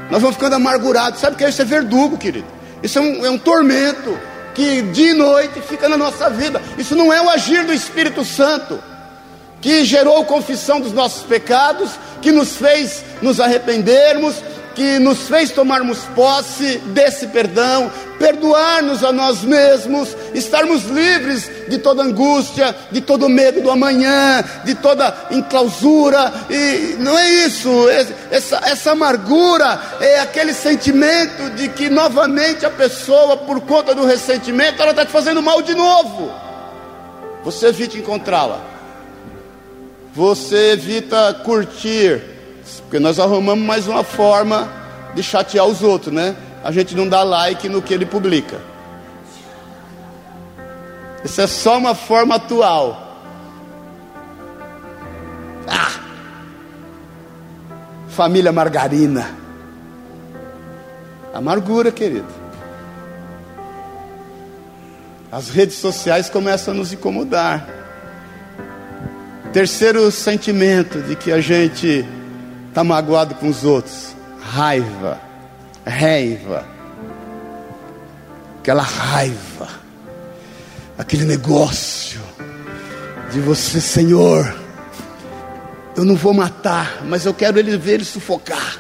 Nós vamos ficando amargurados. Sabe o que é isso? É verdugo, querido. Isso é um, é um tormento que de noite fica na nossa vida. Isso não é o agir do Espírito Santo que gerou confissão dos nossos pecados, que nos fez nos arrependermos, que nos fez tomarmos posse desse perdão, perdoar-nos a nós mesmos, estarmos livres de toda angústia, de todo medo do amanhã, de toda enclausura, e não é isso, essa, essa amargura é aquele sentimento de que novamente a pessoa, por conta do ressentimento, ela está te fazendo mal de novo. Você evita encontrá-la, você evita curtir porque nós arrumamos mais uma forma de chatear os outros, né? A gente não dá like no que ele publica. Isso é só uma forma atual. Ah! Família margarina. Amargura, querido. As redes sociais começam a nos incomodar. Terceiro sentimento de que a gente está magoado com os outros. Raiva, raiva, aquela raiva, aquele negócio de você, Senhor. Eu não vou matar, mas eu quero ele ver ele sufocar.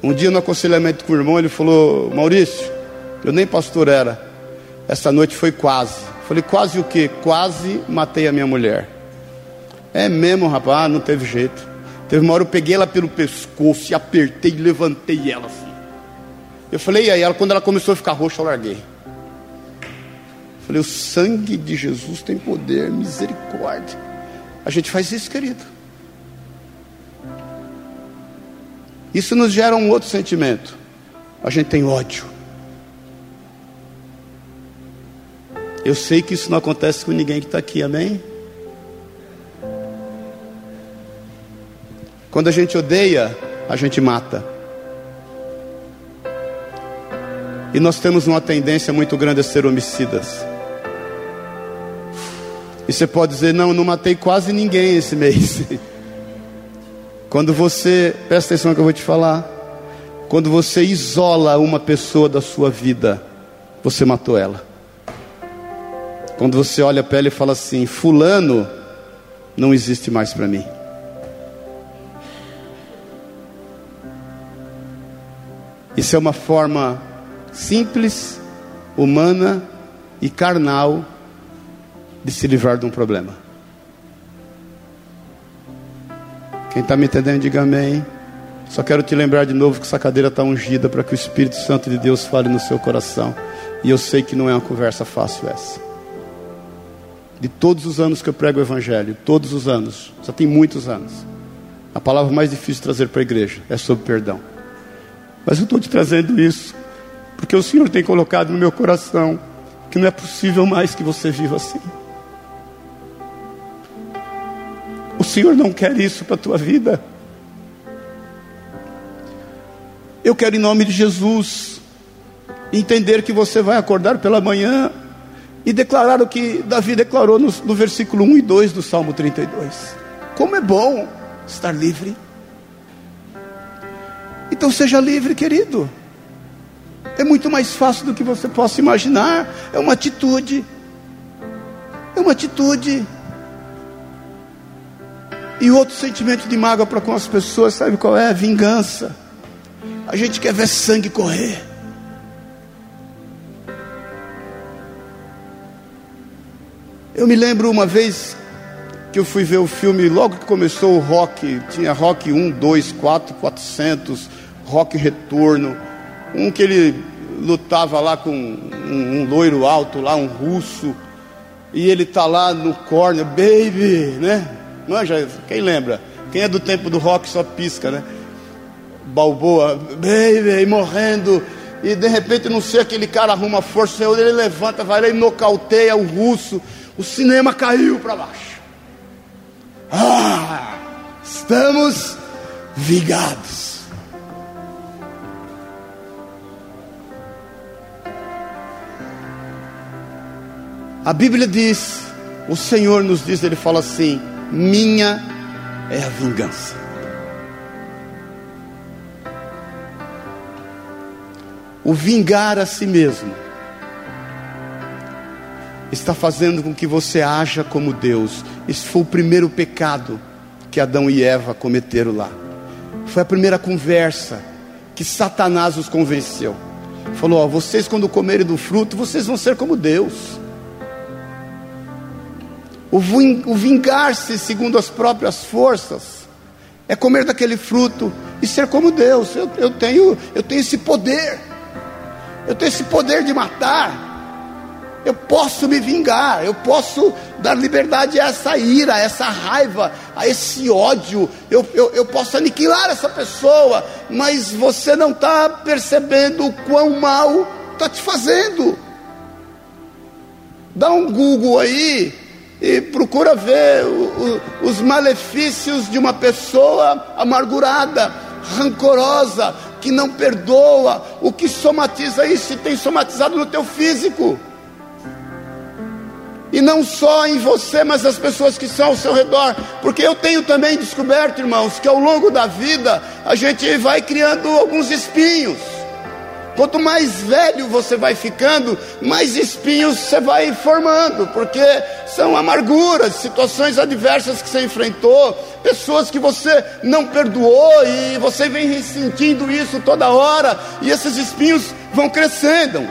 Um dia no aconselhamento com o irmão, ele falou: Maurício, eu nem pastor era, essa noite foi quase. Falei, quase o que? Quase matei a minha mulher. É mesmo, rapaz, não teve jeito. Teve uma hora eu peguei ela pelo pescoço e apertei e levantei ela assim. Eu falei, e aí ela, quando ela começou a ficar roxa, eu larguei. Falei, o sangue de Jesus tem poder, misericórdia. A gente faz isso, querido. Isso nos gera um outro sentimento. A gente tem ódio. Eu sei que isso não acontece com ninguém que está aqui, amém? Quando a gente odeia, a gente mata. E nós temos uma tendência muito grande a ser homicidas. E você pode dizer: Não, não matei quase ninguém esse mês. [laughs] Quando você, presta atenção no que eu vou te falar. Quando você isola uma pessoa da sua vida, você matou ela. Quando você olha para ela e fala assim: Fulano não existe mais para mim. Isso é uma forma simples, humana e carnal de se livrar de um problema. Quem está me entendendo, diga amém. Só quero te lembrar de novo que essa cadeira está ungida para que o Espírito Santo de Deus fale no seu coração. E eu sei que não é uma conversa fácil essa. De todos os anos que eu prego o Evangelho, todos os anos, já tem muitos anos, a palavra mais difícil de trazer para a igreja é sobre perdão. Mas eu estou te trazendo isso, porque o Senhor tem colocado no meu coração que não é possível mais que você viva assim. O Senhor não quer isso para a tua vida. Eu quero, em nome de Jesus, entender que você vai acordar pela manhã e declarar o que Davi declarou no, no versículo 1 e 2 do Salmo 32. Como é bom estar livre. Então seja livre, querido. É muito mais fácil do que você possa imaginar. É uma atitude. É uma atitude. E outro sentimento de mágoa para com as pessoas, sabe qual é? Vingança. A gente quer ver sangue correr. Eu me lembro uma vez que eu fui ver o filme, logo que começou o rock, tinha rock 1, 2, 4, 400, rock retorno, um que ele lutava lá com um, um loiro alto lá, um russo, e ele tá lá no corner, baby, né? Manja, quem lembra? Quem é do tempo do rock só pisca, né? Balboa, baby, morrendo, e de repente não sei, aquele cara arruma força, ele levanta, vai lá e nocauteia o russo, o cinema caiu para baixo. Ah, estamos vigados. A Bíblia diz, o Senhor nos diz, ele fala assim: minha é a vingança. O vingar a si mesmo está fazendo com que você haja como Deus. Esse foi o primeiro pecado que Adão e Eva cometeram lá. Foi a primeira conversa que Satanás os convenceu. Falou: ó, vocês quando comerem do fruto, vocês vão ser como Deus. O vingar-se segundo as próprias forças é comer daquele fruto e ser como Deus. Eu, eu, tenho, eu tenho esse poder. Eu tenho esse poder de matar. Eu posso me vingar, eu posso dar liberdade a essa ira, a essa raiva, a esse ódio. Eu, eu, eu posso aniquilar essa pessoa, mas você não está percebendo o quão mal está te fazendo. Dá um Google aí e procura ver o, o, os malefícios de uma pessoa amargurada, rancorosa, que não perdoa, o que somatiza isso e tem somatizado no teu físico. E não só em você, mas as pessoas que estão ao seu redor. Porque eu tenho também descoberto, irmãos, que ao longo da vida a gente vai criando alguns espinhos. Quanto mais velho você vai ficando, mais espinhos você vai formando, porque são amarguras, situações adversas que você enfrentou, pessoas que você não perdoou e você vem ressentindo isso toda hora, e esses espinhos vão crescendo.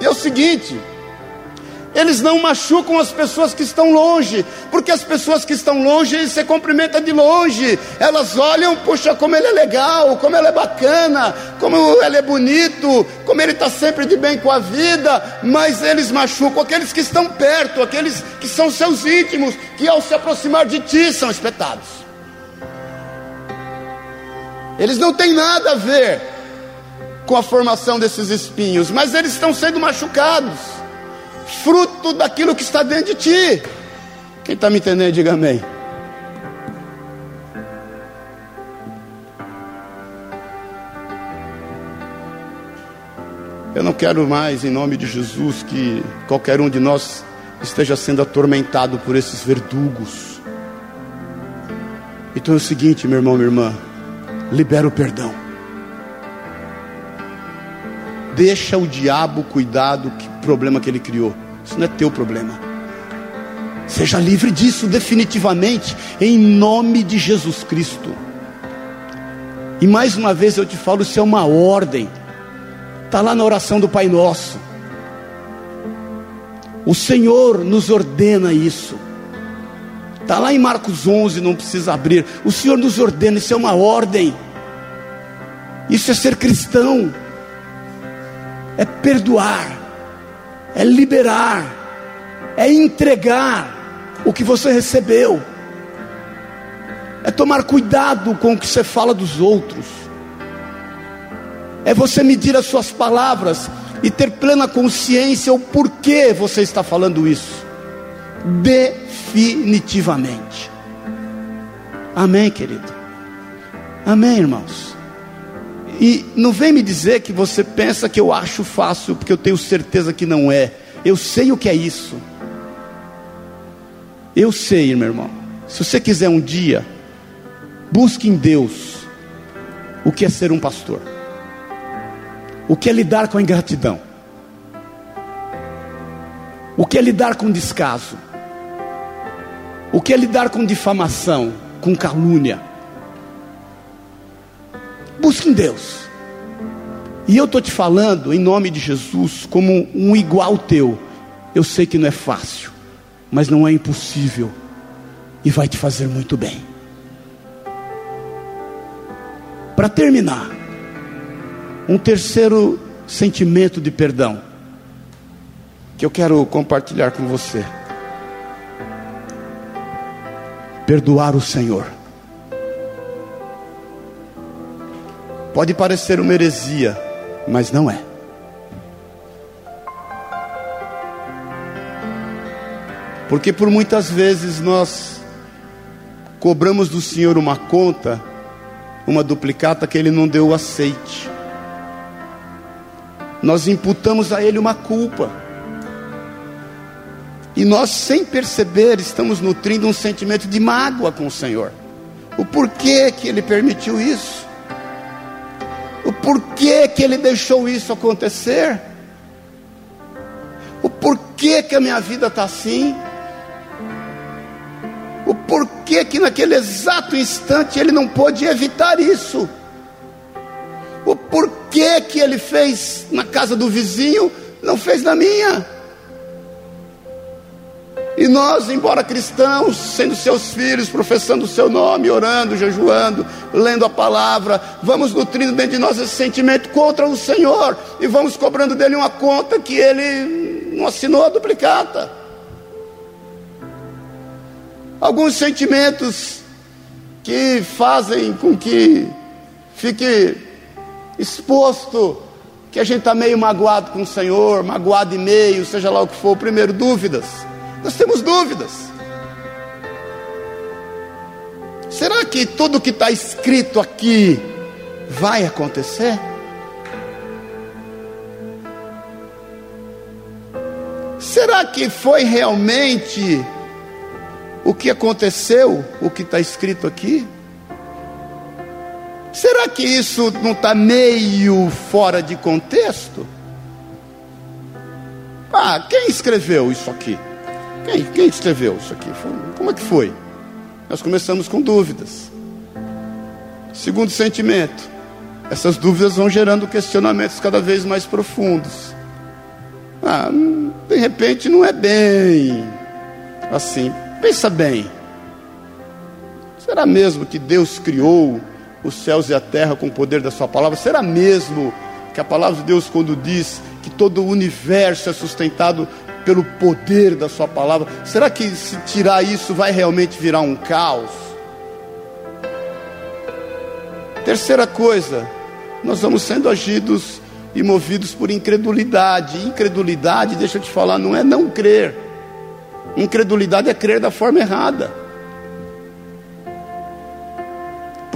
E é o seguinte, eles não machucam as pessoas que estão longe, porque as pessoas que estão longe se cumprimentam de longe, elas olham, puxa, como ele é legal, como ele é bacana, como ele é bonito, como ele está sempre de bem com a vida, mas eles machucam aqueles que estão perto, aqueles que são seus íntimos, que ao se aproximar de ti são espetados. Eles não têm nada a ver com a formação desses espinhos, mas eles estão sendo machucados fruto daquilo que está dentro de ti. Quem está me entendendo, diga amém. Eu não quero mais, em nome de Jesus, que qualquer um de nós esteja sendo atormentado por esses verdugos. Então é o seguinte, meu irmão, minha irmã, libera o perdão. Deixa o diabo cuidar do problema que ele criou. Isso não é teu problema. Seja livre disso definitivamente, em nome de Jesus Cristo. E mais uma vez eu te falo, isso é uma ordem. Está lá na oração do Pai Nosso. O Senhor nos ordena isso. Está lá em Marcos 11, não precisa abrir. O Senhor nos ordena, isso é uma ordem. Isso é ser cristão. É perdoar. É liberar. É entregar o que você recebeu. É tomar cuidado com o que você fala dos outros. É você medir as suas palavras e ter plena consciência o porquê você está falando isso. Definitivamente. Amém, querido. Amém, irmãos. E não vem me dizer que você pensa que eu acho fácil, porque eu tenho certeza que não é. Eu sei o que é isso. Eu sei, meu irmão. Se você quiser um dia, busque em Deus o que é ser um pastor. O que é lidar com a ingratidão? O que é lidar com descaso? O que é lidar com difamação, com calúnia? Busque em Deus. E eu estou te falando em nome de Jesus, como um igual teu. Eu sei que não é fácil mas não é impossível e vai te fazer muito bem. Para terminar, um terceiro sentimento de perdão que eu quero compartilhar com você. Perdoar o Senhor. Pode parecer uma heresia, mas não é. Porque por muitas vezes nós cobramos do Senhor uma conta, uma duplicata que Ele não deu o aceite. Nós imputamos a Ele uma culpa. E nós, sem perceber, estamos nutrindo um sentimento de mágoa com o Senhor. O porquê que Ele permitiu isso? O porquê que Ele deixou isso acontecer? O porquê que a minha vida está assim? o porquê que naquele exato instante ele não pôde evitar isso, o porquê que ele fez na casa do vizinho, não fez na minha. E nós, embora cristãos, sendo seus filhos, professando o seu nome, orando, jejuando, lendo a palavra, vamos nutrindo dentro de nós esse sentimento contra o Senhor e vamos cobrando dele uma conta que ele não assinou a duplicata alguns sentimentos que fazem com que fique exposto que a gente está meio magoado com o Senhor, magoado e meio, seja lá o que for. Primeiro, dúvidas. Nós temos dúvidas. Será que tudo que está escrito aqui vai acontecer? Será que foi realmente o que aconteceu, o que está escrito aqui? Será que isso não está meio fora de contexto? Ah, quem escreveu isso aqui? Quem, quem escreveu isso aqui? Como é que foi? Nós começamos com dúvidas. Segundo sentimento, essas dúvidas vão gerando questionamentos cada vez mais profundos. Ah, de repente não é bem assim. Pensa bem. Será mesmo que Deus criou os céus e a terra com o poder da sua palavra? Será mesmo que a palavra de Deus quando diz que todo o universo é sustentado pelo poder da sua palavra, será que se tirar isso vai realmente virar um caos? Terceira coisa, nós vamos sendo agidos e movidos por incredulidade. Incredulidade, deixa eu te falar, não é não crer. Incredulidade é crer da forma errada.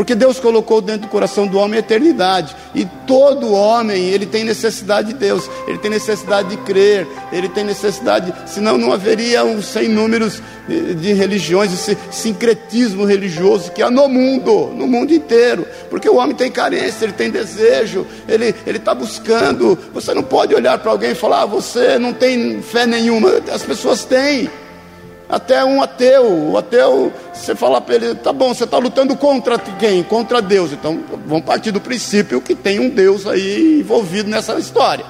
Porque Deus colocou dentro do coração do homem a eternidade. E todo homem, ele tem necessidade de Deus. Ele tem necessidade de crer. Ele tem necessidade. Senão não haveria um sem números de religiões, esse sincretismo religioso que há no mundo, no mundo inteiro. Porque o homem tem carência, ele tem desejo, ele está buscando. Você não pode olhar para alguém e falar, ah, você não tem fé nenhuma. As pessoas têm. Até um ateu, o ateu, você fala para ele, tá bom, você está lutando contra quem? Contra Deus. Então vamos partir do princípio que tem um Deus aí envolvido nessa história.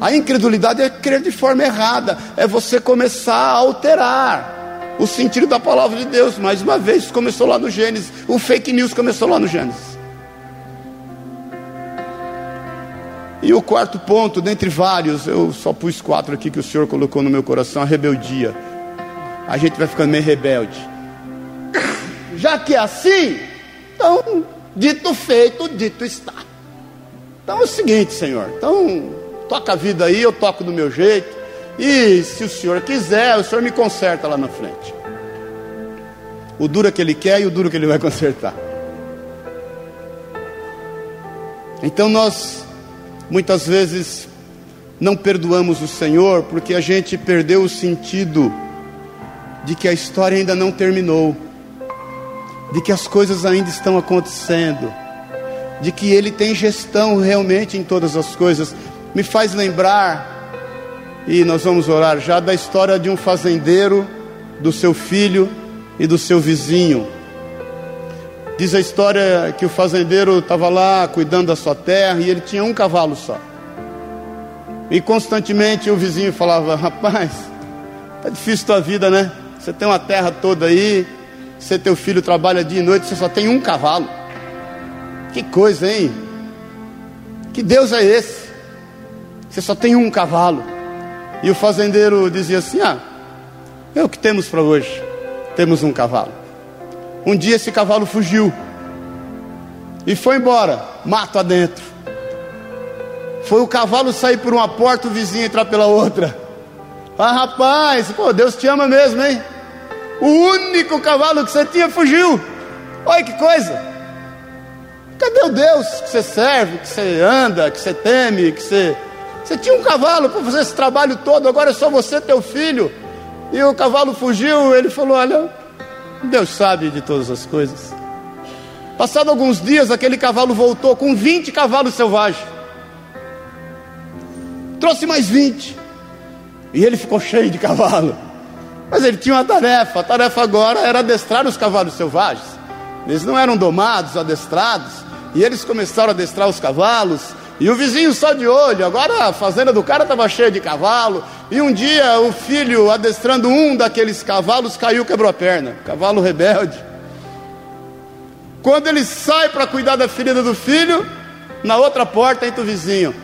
A incredulidade é crer de forma errada, é você começar a alterar o sentido da palavra de Deus. Mais uma vez, começou lá no Gênesis, o fake news começou lá no Gênesis. E o quarto ponto, dentre vários, eu só pus quatro aqui que o Senhor colocou no meu coração: a rebeldia. A gente vai ficando meio rebelde. Já que é assim, então, dito feito, dito está. Então é o seguinte, Senhor. Então, toca a vida aí, eu toco do meu jeito. E se o Senhor quiser, o Senhor me conserta lá na frente. O duro que Ele quer e o duro que Ele vai [laughs] consertar. Então nós Muitas vezes não perdoamos o Senhor porque a gente perdeu o sentido de que a história ainda não terminou, de que as coisas ainda estão acontecendo, de que Ele tem gestão realmente em todas as coisas. Me faz lembrar, e nós vamos orar já, da história de um fazendeiro, do seu filho e do seu vizinho. Diz a história que o fazendeiro estava lá cuidando da sua terra e ele tinha um cavalo só. E constantemente o vizinho falava: Rapaz, tá difícil tua vida, né? Você tem uma terra toda aí, você teu filho trabalha dia e noite, você só tem um cavalo. Que coisa, hein? Que Deus é esse? Você só tem um cavalo. E o fazendeiro dizia assim: Ah, é o que temos para hoje. Temos um cavalo. Um dia esse cavalo fugiu e foi embora, mato adentro. Foi o cavalo sair por uma porta, o vizinho entrar pela outra. Ah, rapaz, pô, Deus te ama mesmo, hein? O único cavalo que você tinha fugiu. Olha que coisa. Cadê o Deus que você serve, que você anda, que você teme, que você. Você tinha um cavalo para fazer esse trabalho todo, agora é só você, teu filho. E o cavalo fugiu, ele falou: Olha, Deus sabe de todas as coisas. Passado alguns dias, aquele cavalo voltou com 20 cavalos selvagens. Trouxe mais 20. E ele ficou cheio de cavalo. Mas ele tinha uma tarefa. A tarefa agora era adestrar os cavalos selvagens. Eles não eram domados, adestrados. E eles começaram a adestrar os cavalos. E o vizinho só de olho. Agora a fazenda do cara estava cheia de cavalo. E um dia o filho, adestrando um daqueles cavalos, caiu, quebrou a perna. Cavalo rebelde. Quando ele sai para cuidar da ferida do filho, na outra porta entra o vizinho.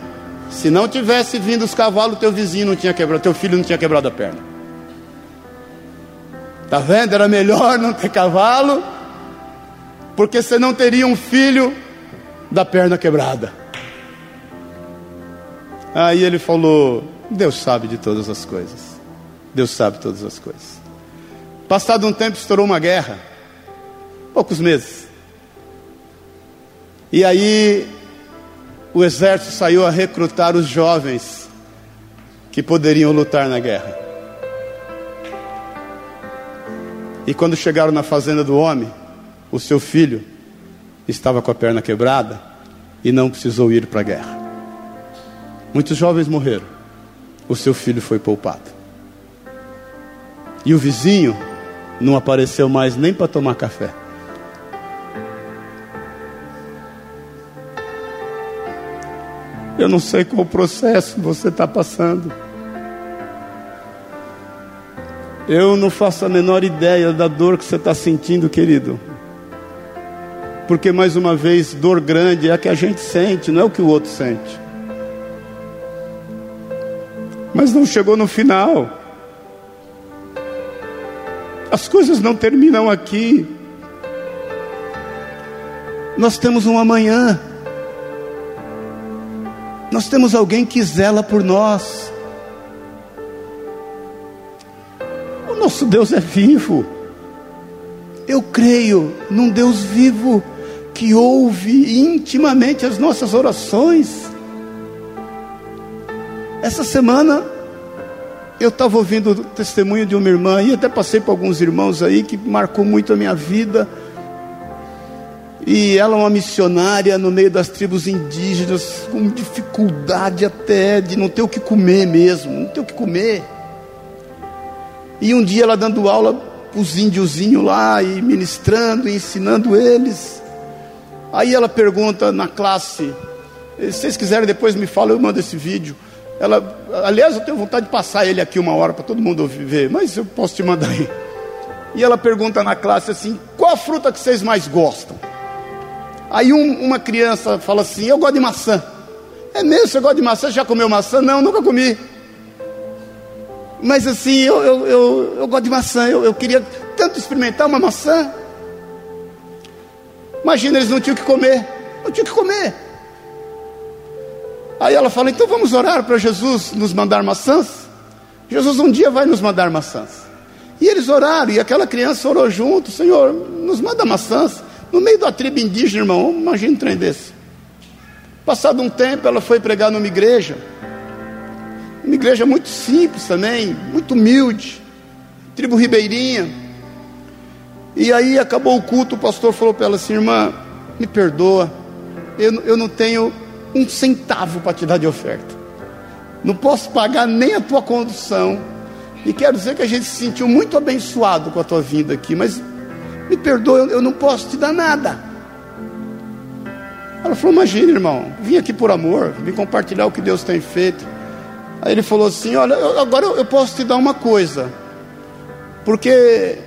Se não tivesse vindo os cavalos, teu vizinho não tinha quebrado, teu filho não tinha quebrado a perna. Tá vendo? Era melhor não ter cavalo, porque você não teria um filho da perna quebrada. Aí ele falou: Deus sabe de todas as coisas. Deus sabe todas as coisas. Passado um tempo, estourou uma guerra. Poucos meses. E aí, o exército saiu a recrutar os jovens que poderiam lutar na guerra. E quando chegaram na fazenda do homem, o seu filho estava com a perna quebrada e não precisou ir para a guerra. Muitos jovens morreram. O seu filho foi poupado. E o vizinho não apareceu mais nem para tomar café. Eu não sei qual processo você está passando. Eu não faço a menor ideia da dor que você está sentindo, querido. Porque, mais uma vez, dor grande é a que a gente sente, não é o que o outro sente mas não chegou no final. As coisas não terminam aqui. Nós temos um amanhã. Nós temos alguém que zela por nós. O nosso Deus é vivo. Eu creio num Deus vivo que ouve intimamente as nossas orações. Essa semana eu estava ouvindo o testemunho de uma irmã e até passei para alguns irmãos aí que marcou muito a minha vida. E ela é uma missionária no meio das tribos indígenas, com dificuldade até de não ter o que comer mesmo, não ter o que comer. E um dia ela dando aula para os índiozinhos lá, e ministrando, e ensinando eles. Aí ela pergunta na classe, se vocês quiserem depois me falam, eu mando esse vídeo. Ela, aliás, eu tenho vontade de passar ele aqui uma hora para todo mundo ver, mas eu posso te mandar aí. E ela pergunta na classe assim: qual a fruta que vocês mais gostam? Aí um, uma criança fala assim: Eu gosto de maçã. É mesmo? Você gosta de maçã? Já comeu maçã? Não, nunca comi. Mas assim, eu, eu, eu, eu gosto de maçã. Eu, eu queria tanto experimentar uma maçã. Imagina, eles não tinham que comer. Não tinham que comer. Aí ela fala: Então vamos orar para Jesus nos mandar maçãs? Jesus um dia vai nos mandar maçãs. E eles oraram, e aquela criança orou junto: Senhor, nos manda maçãs. No meio da tribo indígena, irmão, imagina um trem desse. Passado um tempo, ela foi pregar numa igreja. Uma igreja muito simples também, muito humilde. Tribo ribeirinha. E aí acabou o culto, o pastor falou para ela assim: irmã, me perdoa, eu, eu não tenho um centavo para te dar de oferta. Não posso pagar nem a tua condução. E quero dizer que a gente se sentiu muito abençoado com a tua vinda aqui, mas me perdoe, eu não posso te dar nada. Ela falou: Imagina, irmão, vim aqui por amor, vim compartilhar o que Deus tem feito. Aí ele falou assim: Olha, agora eu posso te dar uma coisa, porque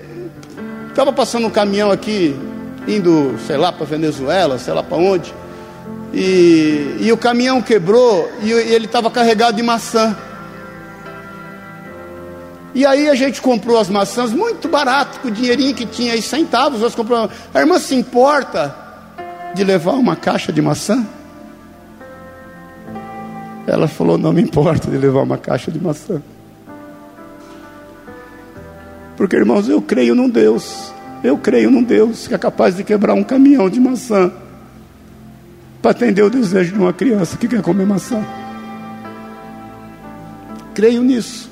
estava passando um caminhão aqui, indo, sei lá, para Venezuela, sei lá para onde, e, e o caminhão quebrou e, e ele estava carregado de maçã. E aí a gente comprou as maçãs muito barato, com o dinheirinho que tinha aí, centavos. Nós compramos. A irmã se importa de levar uma caixa de maçã? Ela falou: Não me importa de levar uma caixa de maçã. Porque, irmãos, eu creio num Deus. Eu creio num Deus que é capaz de quebrar um caminhão de maçã para atender o desejo de uma criança que quer comer maçã. Creio nisso.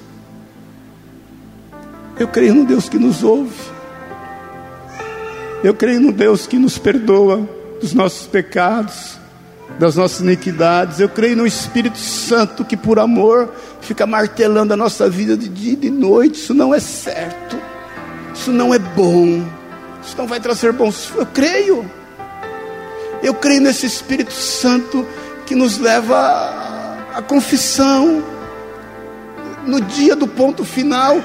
Eu creio no Deus que nos ouve. Eu creio no Deus que nos perdoa dos nossos pecados, das nossas iniquidades. Eu creio no Espírito Santo que, por amor, fica martelando a nossa vida de dia e de noite. Isso não é certo. Isso não é bom. Isso não vai trazer bons. Eu creio. Eu creio nesse Espírito Santo que nos leva à confissão. No dia do ponto final,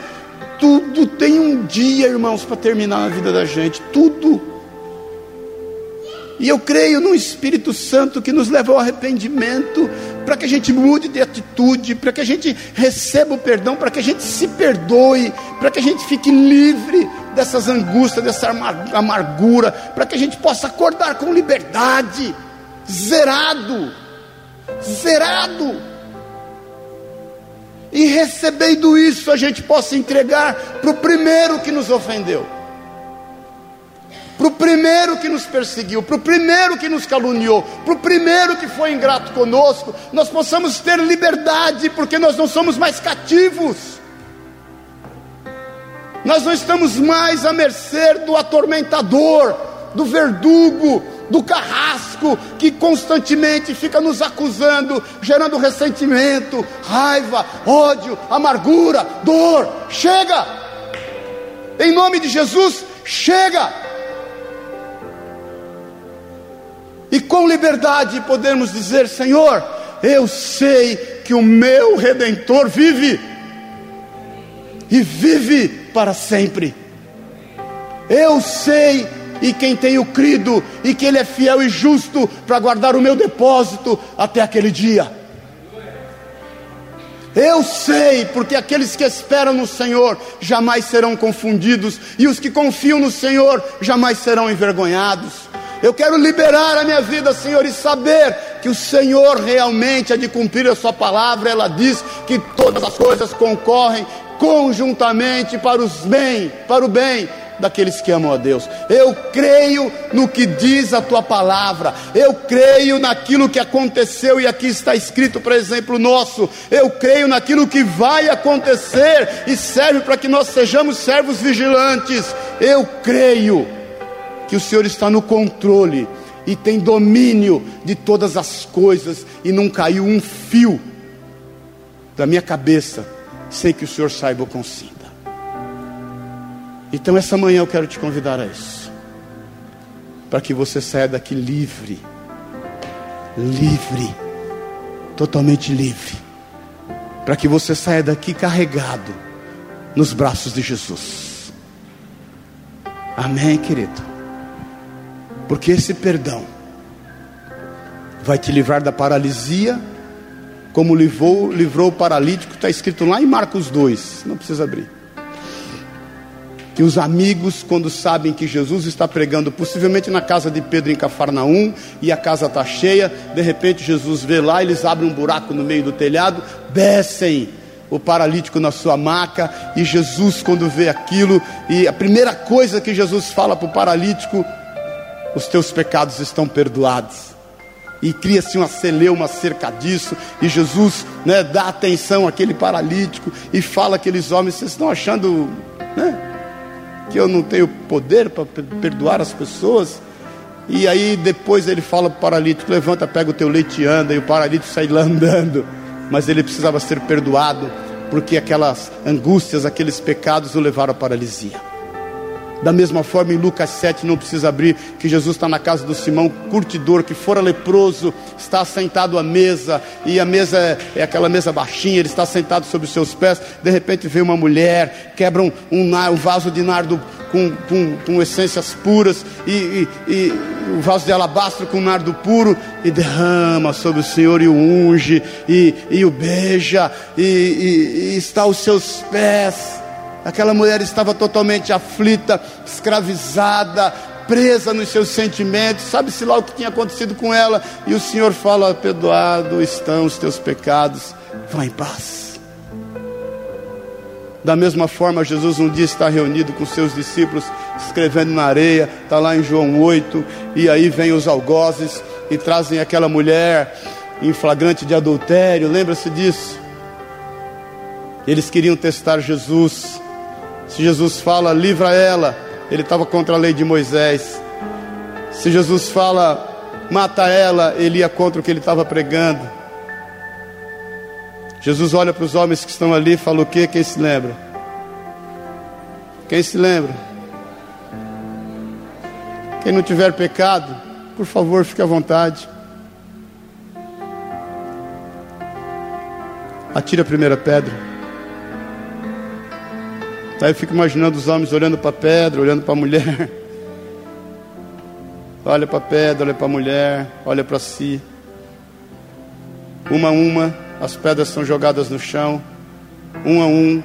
tudo tem um dia, irmãos, para terminar a vida da gente. Tudo. E eu creio no Espírito Santo que nos leva ao arrependimento, para que a gente mude de atitude, para que a gente receba o perdão, para que a gente se perdoe, para que a gente fique livre dessas angústias, dessa amargura, para que a gente possa acordar com liberdade, zerado, zerado. E recebendo isso a gente possa entregar para o primeiro que nos ofendeu, para o primeiro que nos perseguiu, para o primeiro que nos caluniou, para o primeiro que foi ingrato conosco, nós possamos ter liberdade, porque nós não somos mais cativos, nós não estamos mais à mercê do atormentador, do verdugo, do carrasco que constantemente fica nos acusando, gerando ressentimento, raiva, ódio, amargura, dor. Chega! Em nome de Jesus, chega! E com liberdade podemos dizer: Senhor, eu sei que o meu redentor vive, e vive para sempre. Eu sei e quem tenho crido, e que Ele é fiel e justo para guardar o meu depósito até aquele dia. Eu sei, porque aqueles que esperam no Senhor jamais serão confundidos, e os que confiam no Senhor jamais serão envergonhados. Eu quero liberar a minha vida, Senhor, e saber que o Senhor realmente há de cumprir a Sua palavra. Ela diz que todas as coisas concorrem conjuntamente para os bem, para o bem daqueles que amam a Deus. Eu creio no que diz a tua palavra. Eu creio naquilo que aconteceu e aqui está escrito, por exemplo, nosso. Eu creio naquilo que vai acontecer e serve para que nós sejamos servos vigilantes. Eu creio que o Senhor está no controle e tem domínio de todas as coisas e não caiu um fio da minha cabeça sem que o Senhor saiba ou consinta. Então, essa manhã eu quero te convidar a isso, para que você saia daqui livre, livre, totalmente livre, para que você saia daqui carregado nos braços de Jesus. Amém, querido? Porque esse perdão vai te livrar da paralisia, como livrou, livrou o paralítico, está escrito lá em Marcos 2, não precisa abrir. Que os amigos, quando sabem que Jesus está pregando, possivelmente na casa de Pedro em Cafarnaum, e a casa está cheia, de repente Jesus vê lá, eles abrem um buraco no meio do telhado, descem o paralítico na sua maca, e Jesus, quando vê aquilo, e a primeira coisa que Jesus fala para o paralítico, os teus pecados estão perdoados. E cria-se uma celeuma acerca disso, e Jesus né, dá atenção àquele paralítico e fala àqueles homens: vocês estão achando né, que eu não tenho poder para perdoar as pessoas? E aí depois ele fala para o paralítico: levanta, pega o teu leite e anda, e o paralítico sai lá [laughs] andando. Mas ele precisava ser perdoado, porque aquelas angústias, aqueles pecados o levaram à paralisia. Da mesma forma, em Lucas 7, não precisa abrir, que Jesus está na casa do Simão, curtidor, que fora leproso, está sentado à mesa, e a mesa é, é aquela mesa baixinha, ele está sentado sobre os seus pés. De repente vem uma mulher, quebra um, um, um vaso de nardo com, com, com essências puras, e, e, e o vaso de alabastro com nardo puro, e derrama sobre o Senhor e o unge, e, e o beija, e, e está aos seus pés. Aquela mulher estava totalmente aflita, escravizada, presa nos seus sentimentos, sabe-se lá o que tinha acontecido com ela, e o Senhor fala: Perdoado estão os teus pecados, vá em paz. Da mesma forma, Jesus um dia está reunido com seus discípulos, escrevendo na areia, está lá em João 8, e aí vem os algozes e trazem aquela mulher em flagrante de adultério, lembra-se disso? Eles queriam testar Jesus, se Jesus fala, livra ela, ele estava contra a lei de Moisés. Se Jesus fala, mata ela, ele ia contra o que ele estava pregando. Jesus olha para os homens que estão ali e fala o quê? Quem se lembra? Quem se lembra? Quem não tiver pecado, por favor, fique à vontade. Atire a primeira pedra. Aí eu fico imaginando os homens olhando para a pedra, olhando para [laughs] a mulher. Olha para a pedra, olha para a mulher, olha para si. Uma a uma, as pedras são jogadas no chão. Um a um,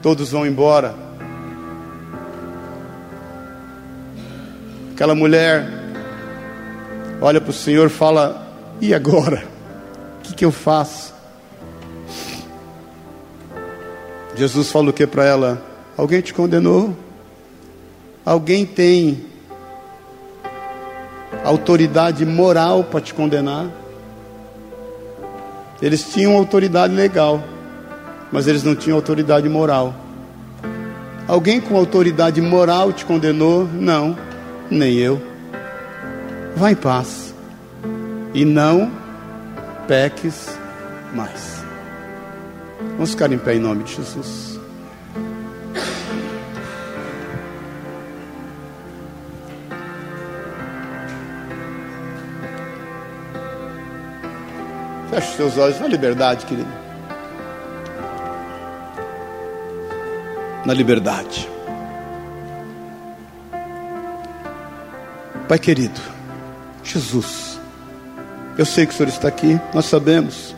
todos vão embora. Aquela mulher olha para o Senhor fala: E agora? O que, que eu faço? Jesus fala o que para ela? Alguém te condenou? Alguém tem autoridade moral para te condenar? Eles tinham autoridade legal, mas eles não tinham autoridade moral. Alguém com autoridade moral te condenou? Não, nem eu. Vá em paz e não peques mais. Vamos ficar em pé em nome de Jesus. Feche seus olhos na liberdade, querido. Na liberdade. Pai querido, Jesus, eu sei que o Senhor está aqui, nós sabemos.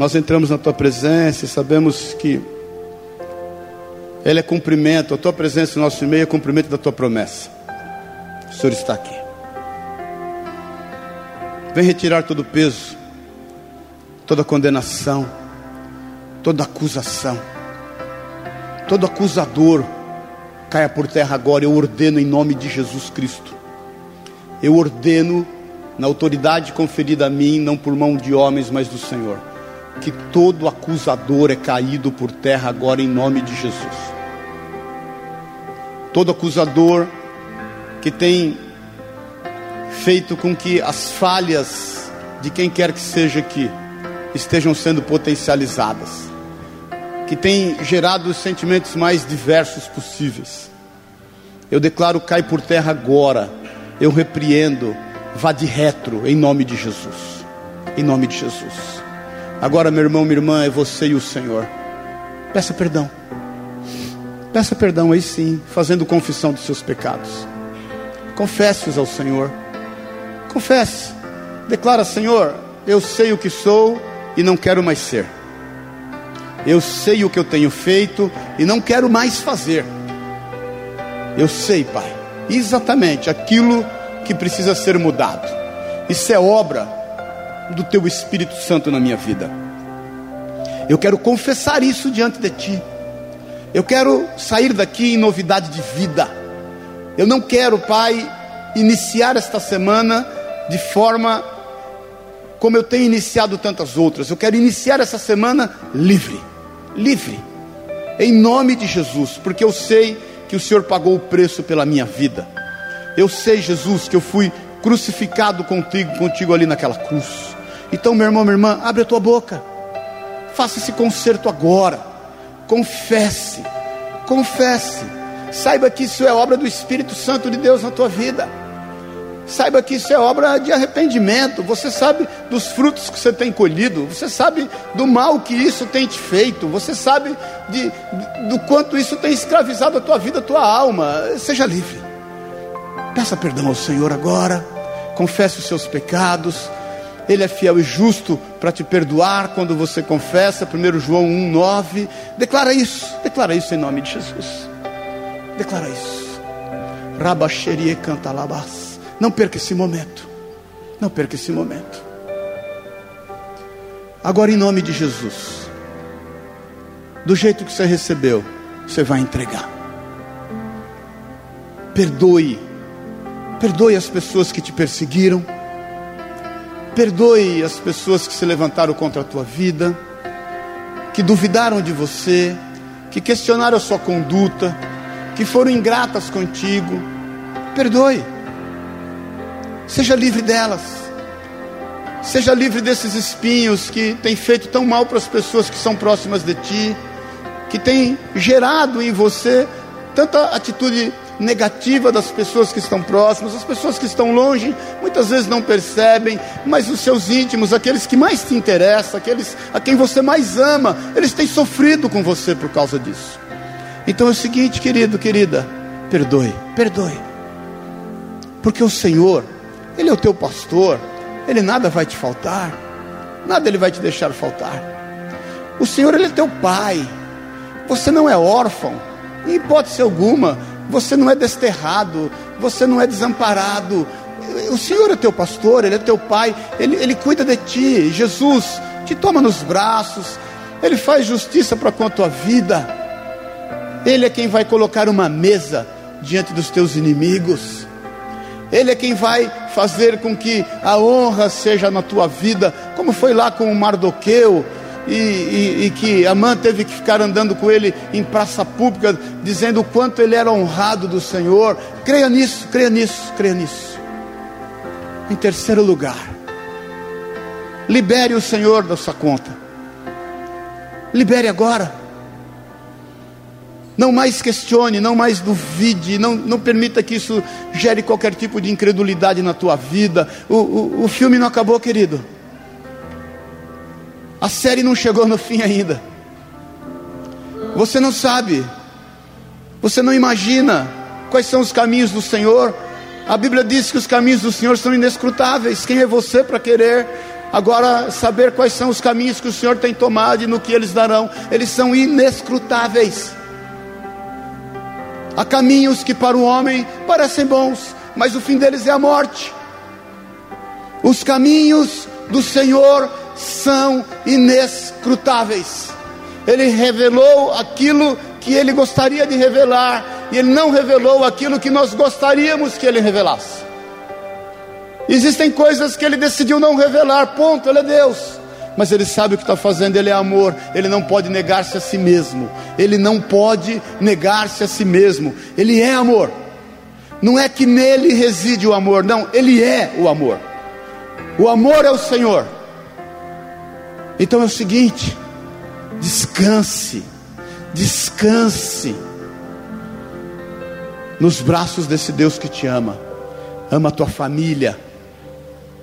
Nós entramos na tua presença e sabemos que Ele é cumprimento, a tua presença no nosso meio é cumprimento da tua promessa. O Senhor está aqui. Vem retirar todo o peso, toda condenação, toda acusação, todo acusador caia por terra agora. Eu ordeno em nome de Jesus Cristo. Eu ordeno na autoridade conferida a mim, não por mão de homens, mas do Senhor que todo acusador é caído por terra agora em nome de Jesus. Todo acusador que tem feito com que as falhas de quem quer que seja aqui estejam sendo potencializadas, que tem gerado os sentimentos mais diversos possíveis. Eu declaro cai por terra agora. Eu repreendo, vá de retro em nome de Jesus. Em nome de Jesus. Agora, meu irmão, minha irmã, é você e o Senhor. Peça perdão. Peça perdão aí sim, fazendo confissão dos seus pecados. Confesse-os ao Senhor. Confesse. Declara, Senhor, eu sei o que sou e não quero mais ser. Eu sei o que eu tenho feito e não quero mais fazer. Eu sei, Pai, exatamente aquilo que precisa ser mudado. Isso é obra do Teu Espírito Santo na minha vida. Eu quero confessar isso diante de Ti. Eu quero sair daqui em novidade de vida. Eu não quero, Pai, iniciar esta semana de forma como eu tenho iniciado tantas outras. Eu quero iniciar essa semana livre, livre, em nome de Jesus, porque eu sei que o Senhor pagou o preço pela minha vida. Eu sei, Jesus, que eu fui crucificado contigo, contigo ali naquela cruz. Então, meu irmão, minha irmã, abre a tua boca. Faça esse concerto agora. Confesse. Confesse. Saiba que isso é obra do Espírito Santo de Deus na tua vida. Saiba que isso é obra de arrependimento. Você sabe dos frutos que você tem colhido. Você sabe do mal que isso tem te feito. Você sabe de, do quanto isso tem escravizado a tua vida, a tua alma. Seja livre. Peça perdão ao Senhor agora. Confesse os seus pecados. Ele é fiel e justo para te perdoar quando você confessa. 1 João 1,9. Declara isso. Declara isso em nome de Jesus. Declara isso. Rabaxerie canta labas. Não perca esse momento. Não perca esse momento. Agora, em nome de Jesus, do jeito que você recebeu, você vai entregar. Perdoe. Perdoe as pessoas que te perseguiram. Perdoe as pessoas que se levantaram contra a tua vida, que duvidaram de você, que questionaram a sua conduta, que foram ingratas contigo. Perdoe. Seja livre delas. Seja livre desses espinhos que têm feito tão mal para as pessoas que são próximas de ti, que tem gerado em você tanta atitude negativa das pessoas que estão próximas, as pessoas que estão longe, muitas vezes não percebem, mas os seus íntimos, aqueles que mais te interessam, aqueles a quem você mais ama, eles têm sofrido com você por causa disso. Então é o seguinte, querido, querida, perdoe, perdoe, porque o Senhor ele é o teu pastor, ele nada vai te faltar, nada ele vai te deixar faltar. O Senhor, ele é teu pai, você não é órfão, em hipótese alguma, você não é desterrado, você não é desamparado. O Senhor é teu pastor, Ele é teu pai, Ele, Ele cuida de ti. Jesus te toma nos braços, Ele faz justiça para com a tua vida. Ele é quem vai colocar uma mesa diante dos teus inimigos. Ele é quem vai fazer com que a honra seja na tua vida, como foi lá com o Mardoqueu, e, e, e, que Amã teve que ficar andando com ele em praça pública, dizendo o quanto ele era honrado do Senhor. Creia nisso, creia nisso, creia nisso. Em terceiro lugar, libere o Senhor da sua conta. Libere agora. Não mais questione, não mais duvide, não, não permita que isso gere qualquer tipo de incredulidade na tua vida. O, o, o filme não acabou, querido. A série não chegou no fim ainda. Você não sabe, você não imagina quais são os caminhos do Senhor. A Bíblia diz que os caminhos do Senhor são inescrutáveis. Quem é você para querer agora saber quais são os caminhos que o Senhor tem tomado e no que eles darão? Eles são inescrutáveis. Há caminhos que para o homem parecem bons, mas o fim deles é a morte. Os caminhos do Senhor são inescrutáveis. Ele revelou aquilo que ele gostaria de revelar, e ele não revelou aquilo que nós gostaríamos que ele revelasse. Existem coisas que ele decidiu não revelar, ponto, ele é Deus mas ele sabe o que está fazendo, ele é amor, ele não pode negar-se a si mesmo, ele não pode negar-se a si mesmo, ele é amor. Não é que nele reside o amor, não, ele é o amor. O amor é o Senhor. Então é o seguinte: descanse, descanse nos braços desse Deus que te ama, ama a tua família,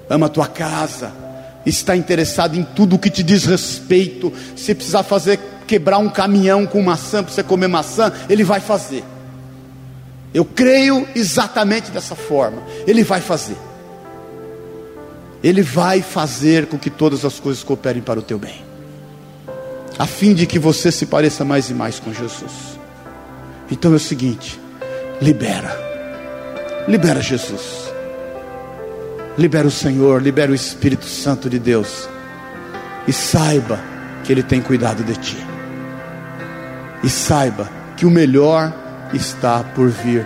ama a tua casa, está interessado em tudo o que te diz respeito. Se precisar fazer quebrar um caminhão com maçã para você comer maçã, ele vai fazer. Eu creio exatamente dessa forma. Ele vai fazer. Ele vai fazer com que todas as coisas cooperem para o teu bem, a fim de que você se pareça mais e mais com Jesus. Então é o seguinte: libera, libera Jesus, libera o Senhor, libera o Espírito Santo de Deus, e saiba que Ele tem cuidado de ti, e saiba que o melhor está por vir,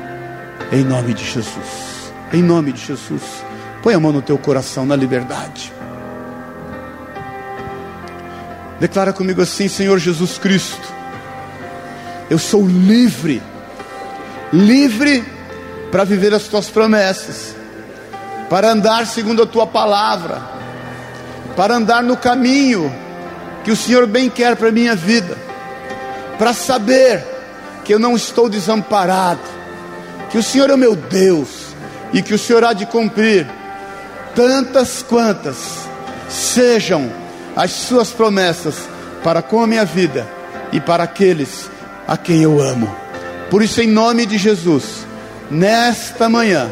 em nome de Jesus, em nome de Jesus. Põe a mão no teu coração na liberdade. Declara comigo assim, Senhor Jesus Cristo. Eu sou livre, livre para viver as tuas promessas, para andar segundo a tua palavra, para andar no caminho que o Senhor bem quer para a minha vida, para saber que eu não estou desamparado, que o Senhor é meu Deus e que o Senhor há de cumprir tantas quantas sejam as suas promessas para com a minha vida e para aqueles a quem eu amo. Por isso, em nome de Jesus, nesta manhã,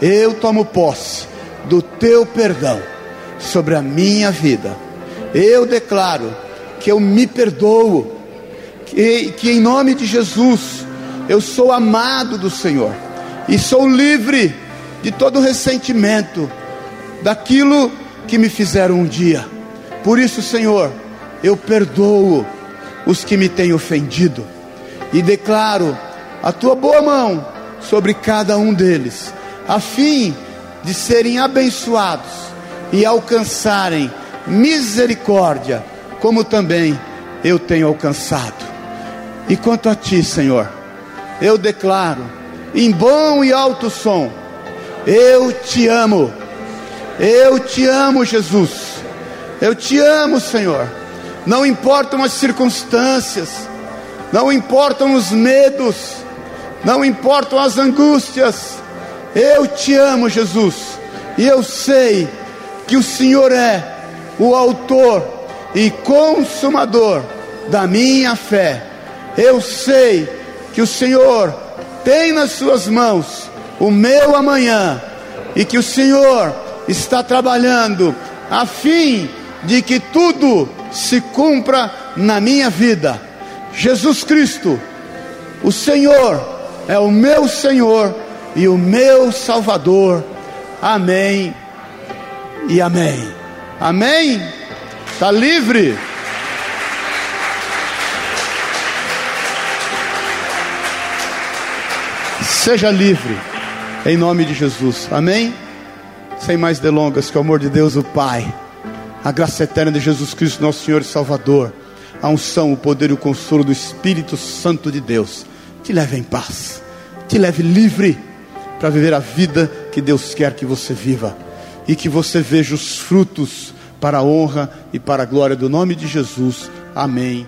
eu tomo posse do teu perdão sobre a minha vida. Eu declaro que eu me perdoo, que, que em nome de Jesus eu sou amado do Senhor e sou livre de todo ressentimento daquilo que me fizeram um dia. Por isso, Senhor, eu perdoo os que me têm ofendido e declaro a tua boa mão sobre cada um deles, a fim de serem abençoados e alcançarem misericórdia, como também eu tenho alcançado. E quanto a ti, Senhor, eu declaro em bom e alto som: eu te amo eu te amo, Jesus. Eu te amo, Senhor. Não importam as circunstâncias, não importam os medos, não importam as angústias. Eu te amo, Jesus. E eu sei que o Senhor é o autor e consumador da minha fé. Eu sei que o Senhor tem nas suas mãos o meu amanhã e que o Senhor está trabalhando a fim de que tudo se cumpra na minha vida. Jesus Cristo, o Senhor, é o meu Senhor e o meu Salvador. Amém e amém. Amém? Está livre? Seja livre, em nome de Jesus. Amém? Sem mais delongas, que o amor de Deus, o Pai, a graça eterna de Jesus Cristo, nosso Senhor e Salvador, a unção, o poder e o consolo do Espírito Santo de Deus, te leve em paz, te leve livre para viver a vida que Deus quer que você viva e que você veja os frutos para a honra e para a glória do nome de Jesus. Amém.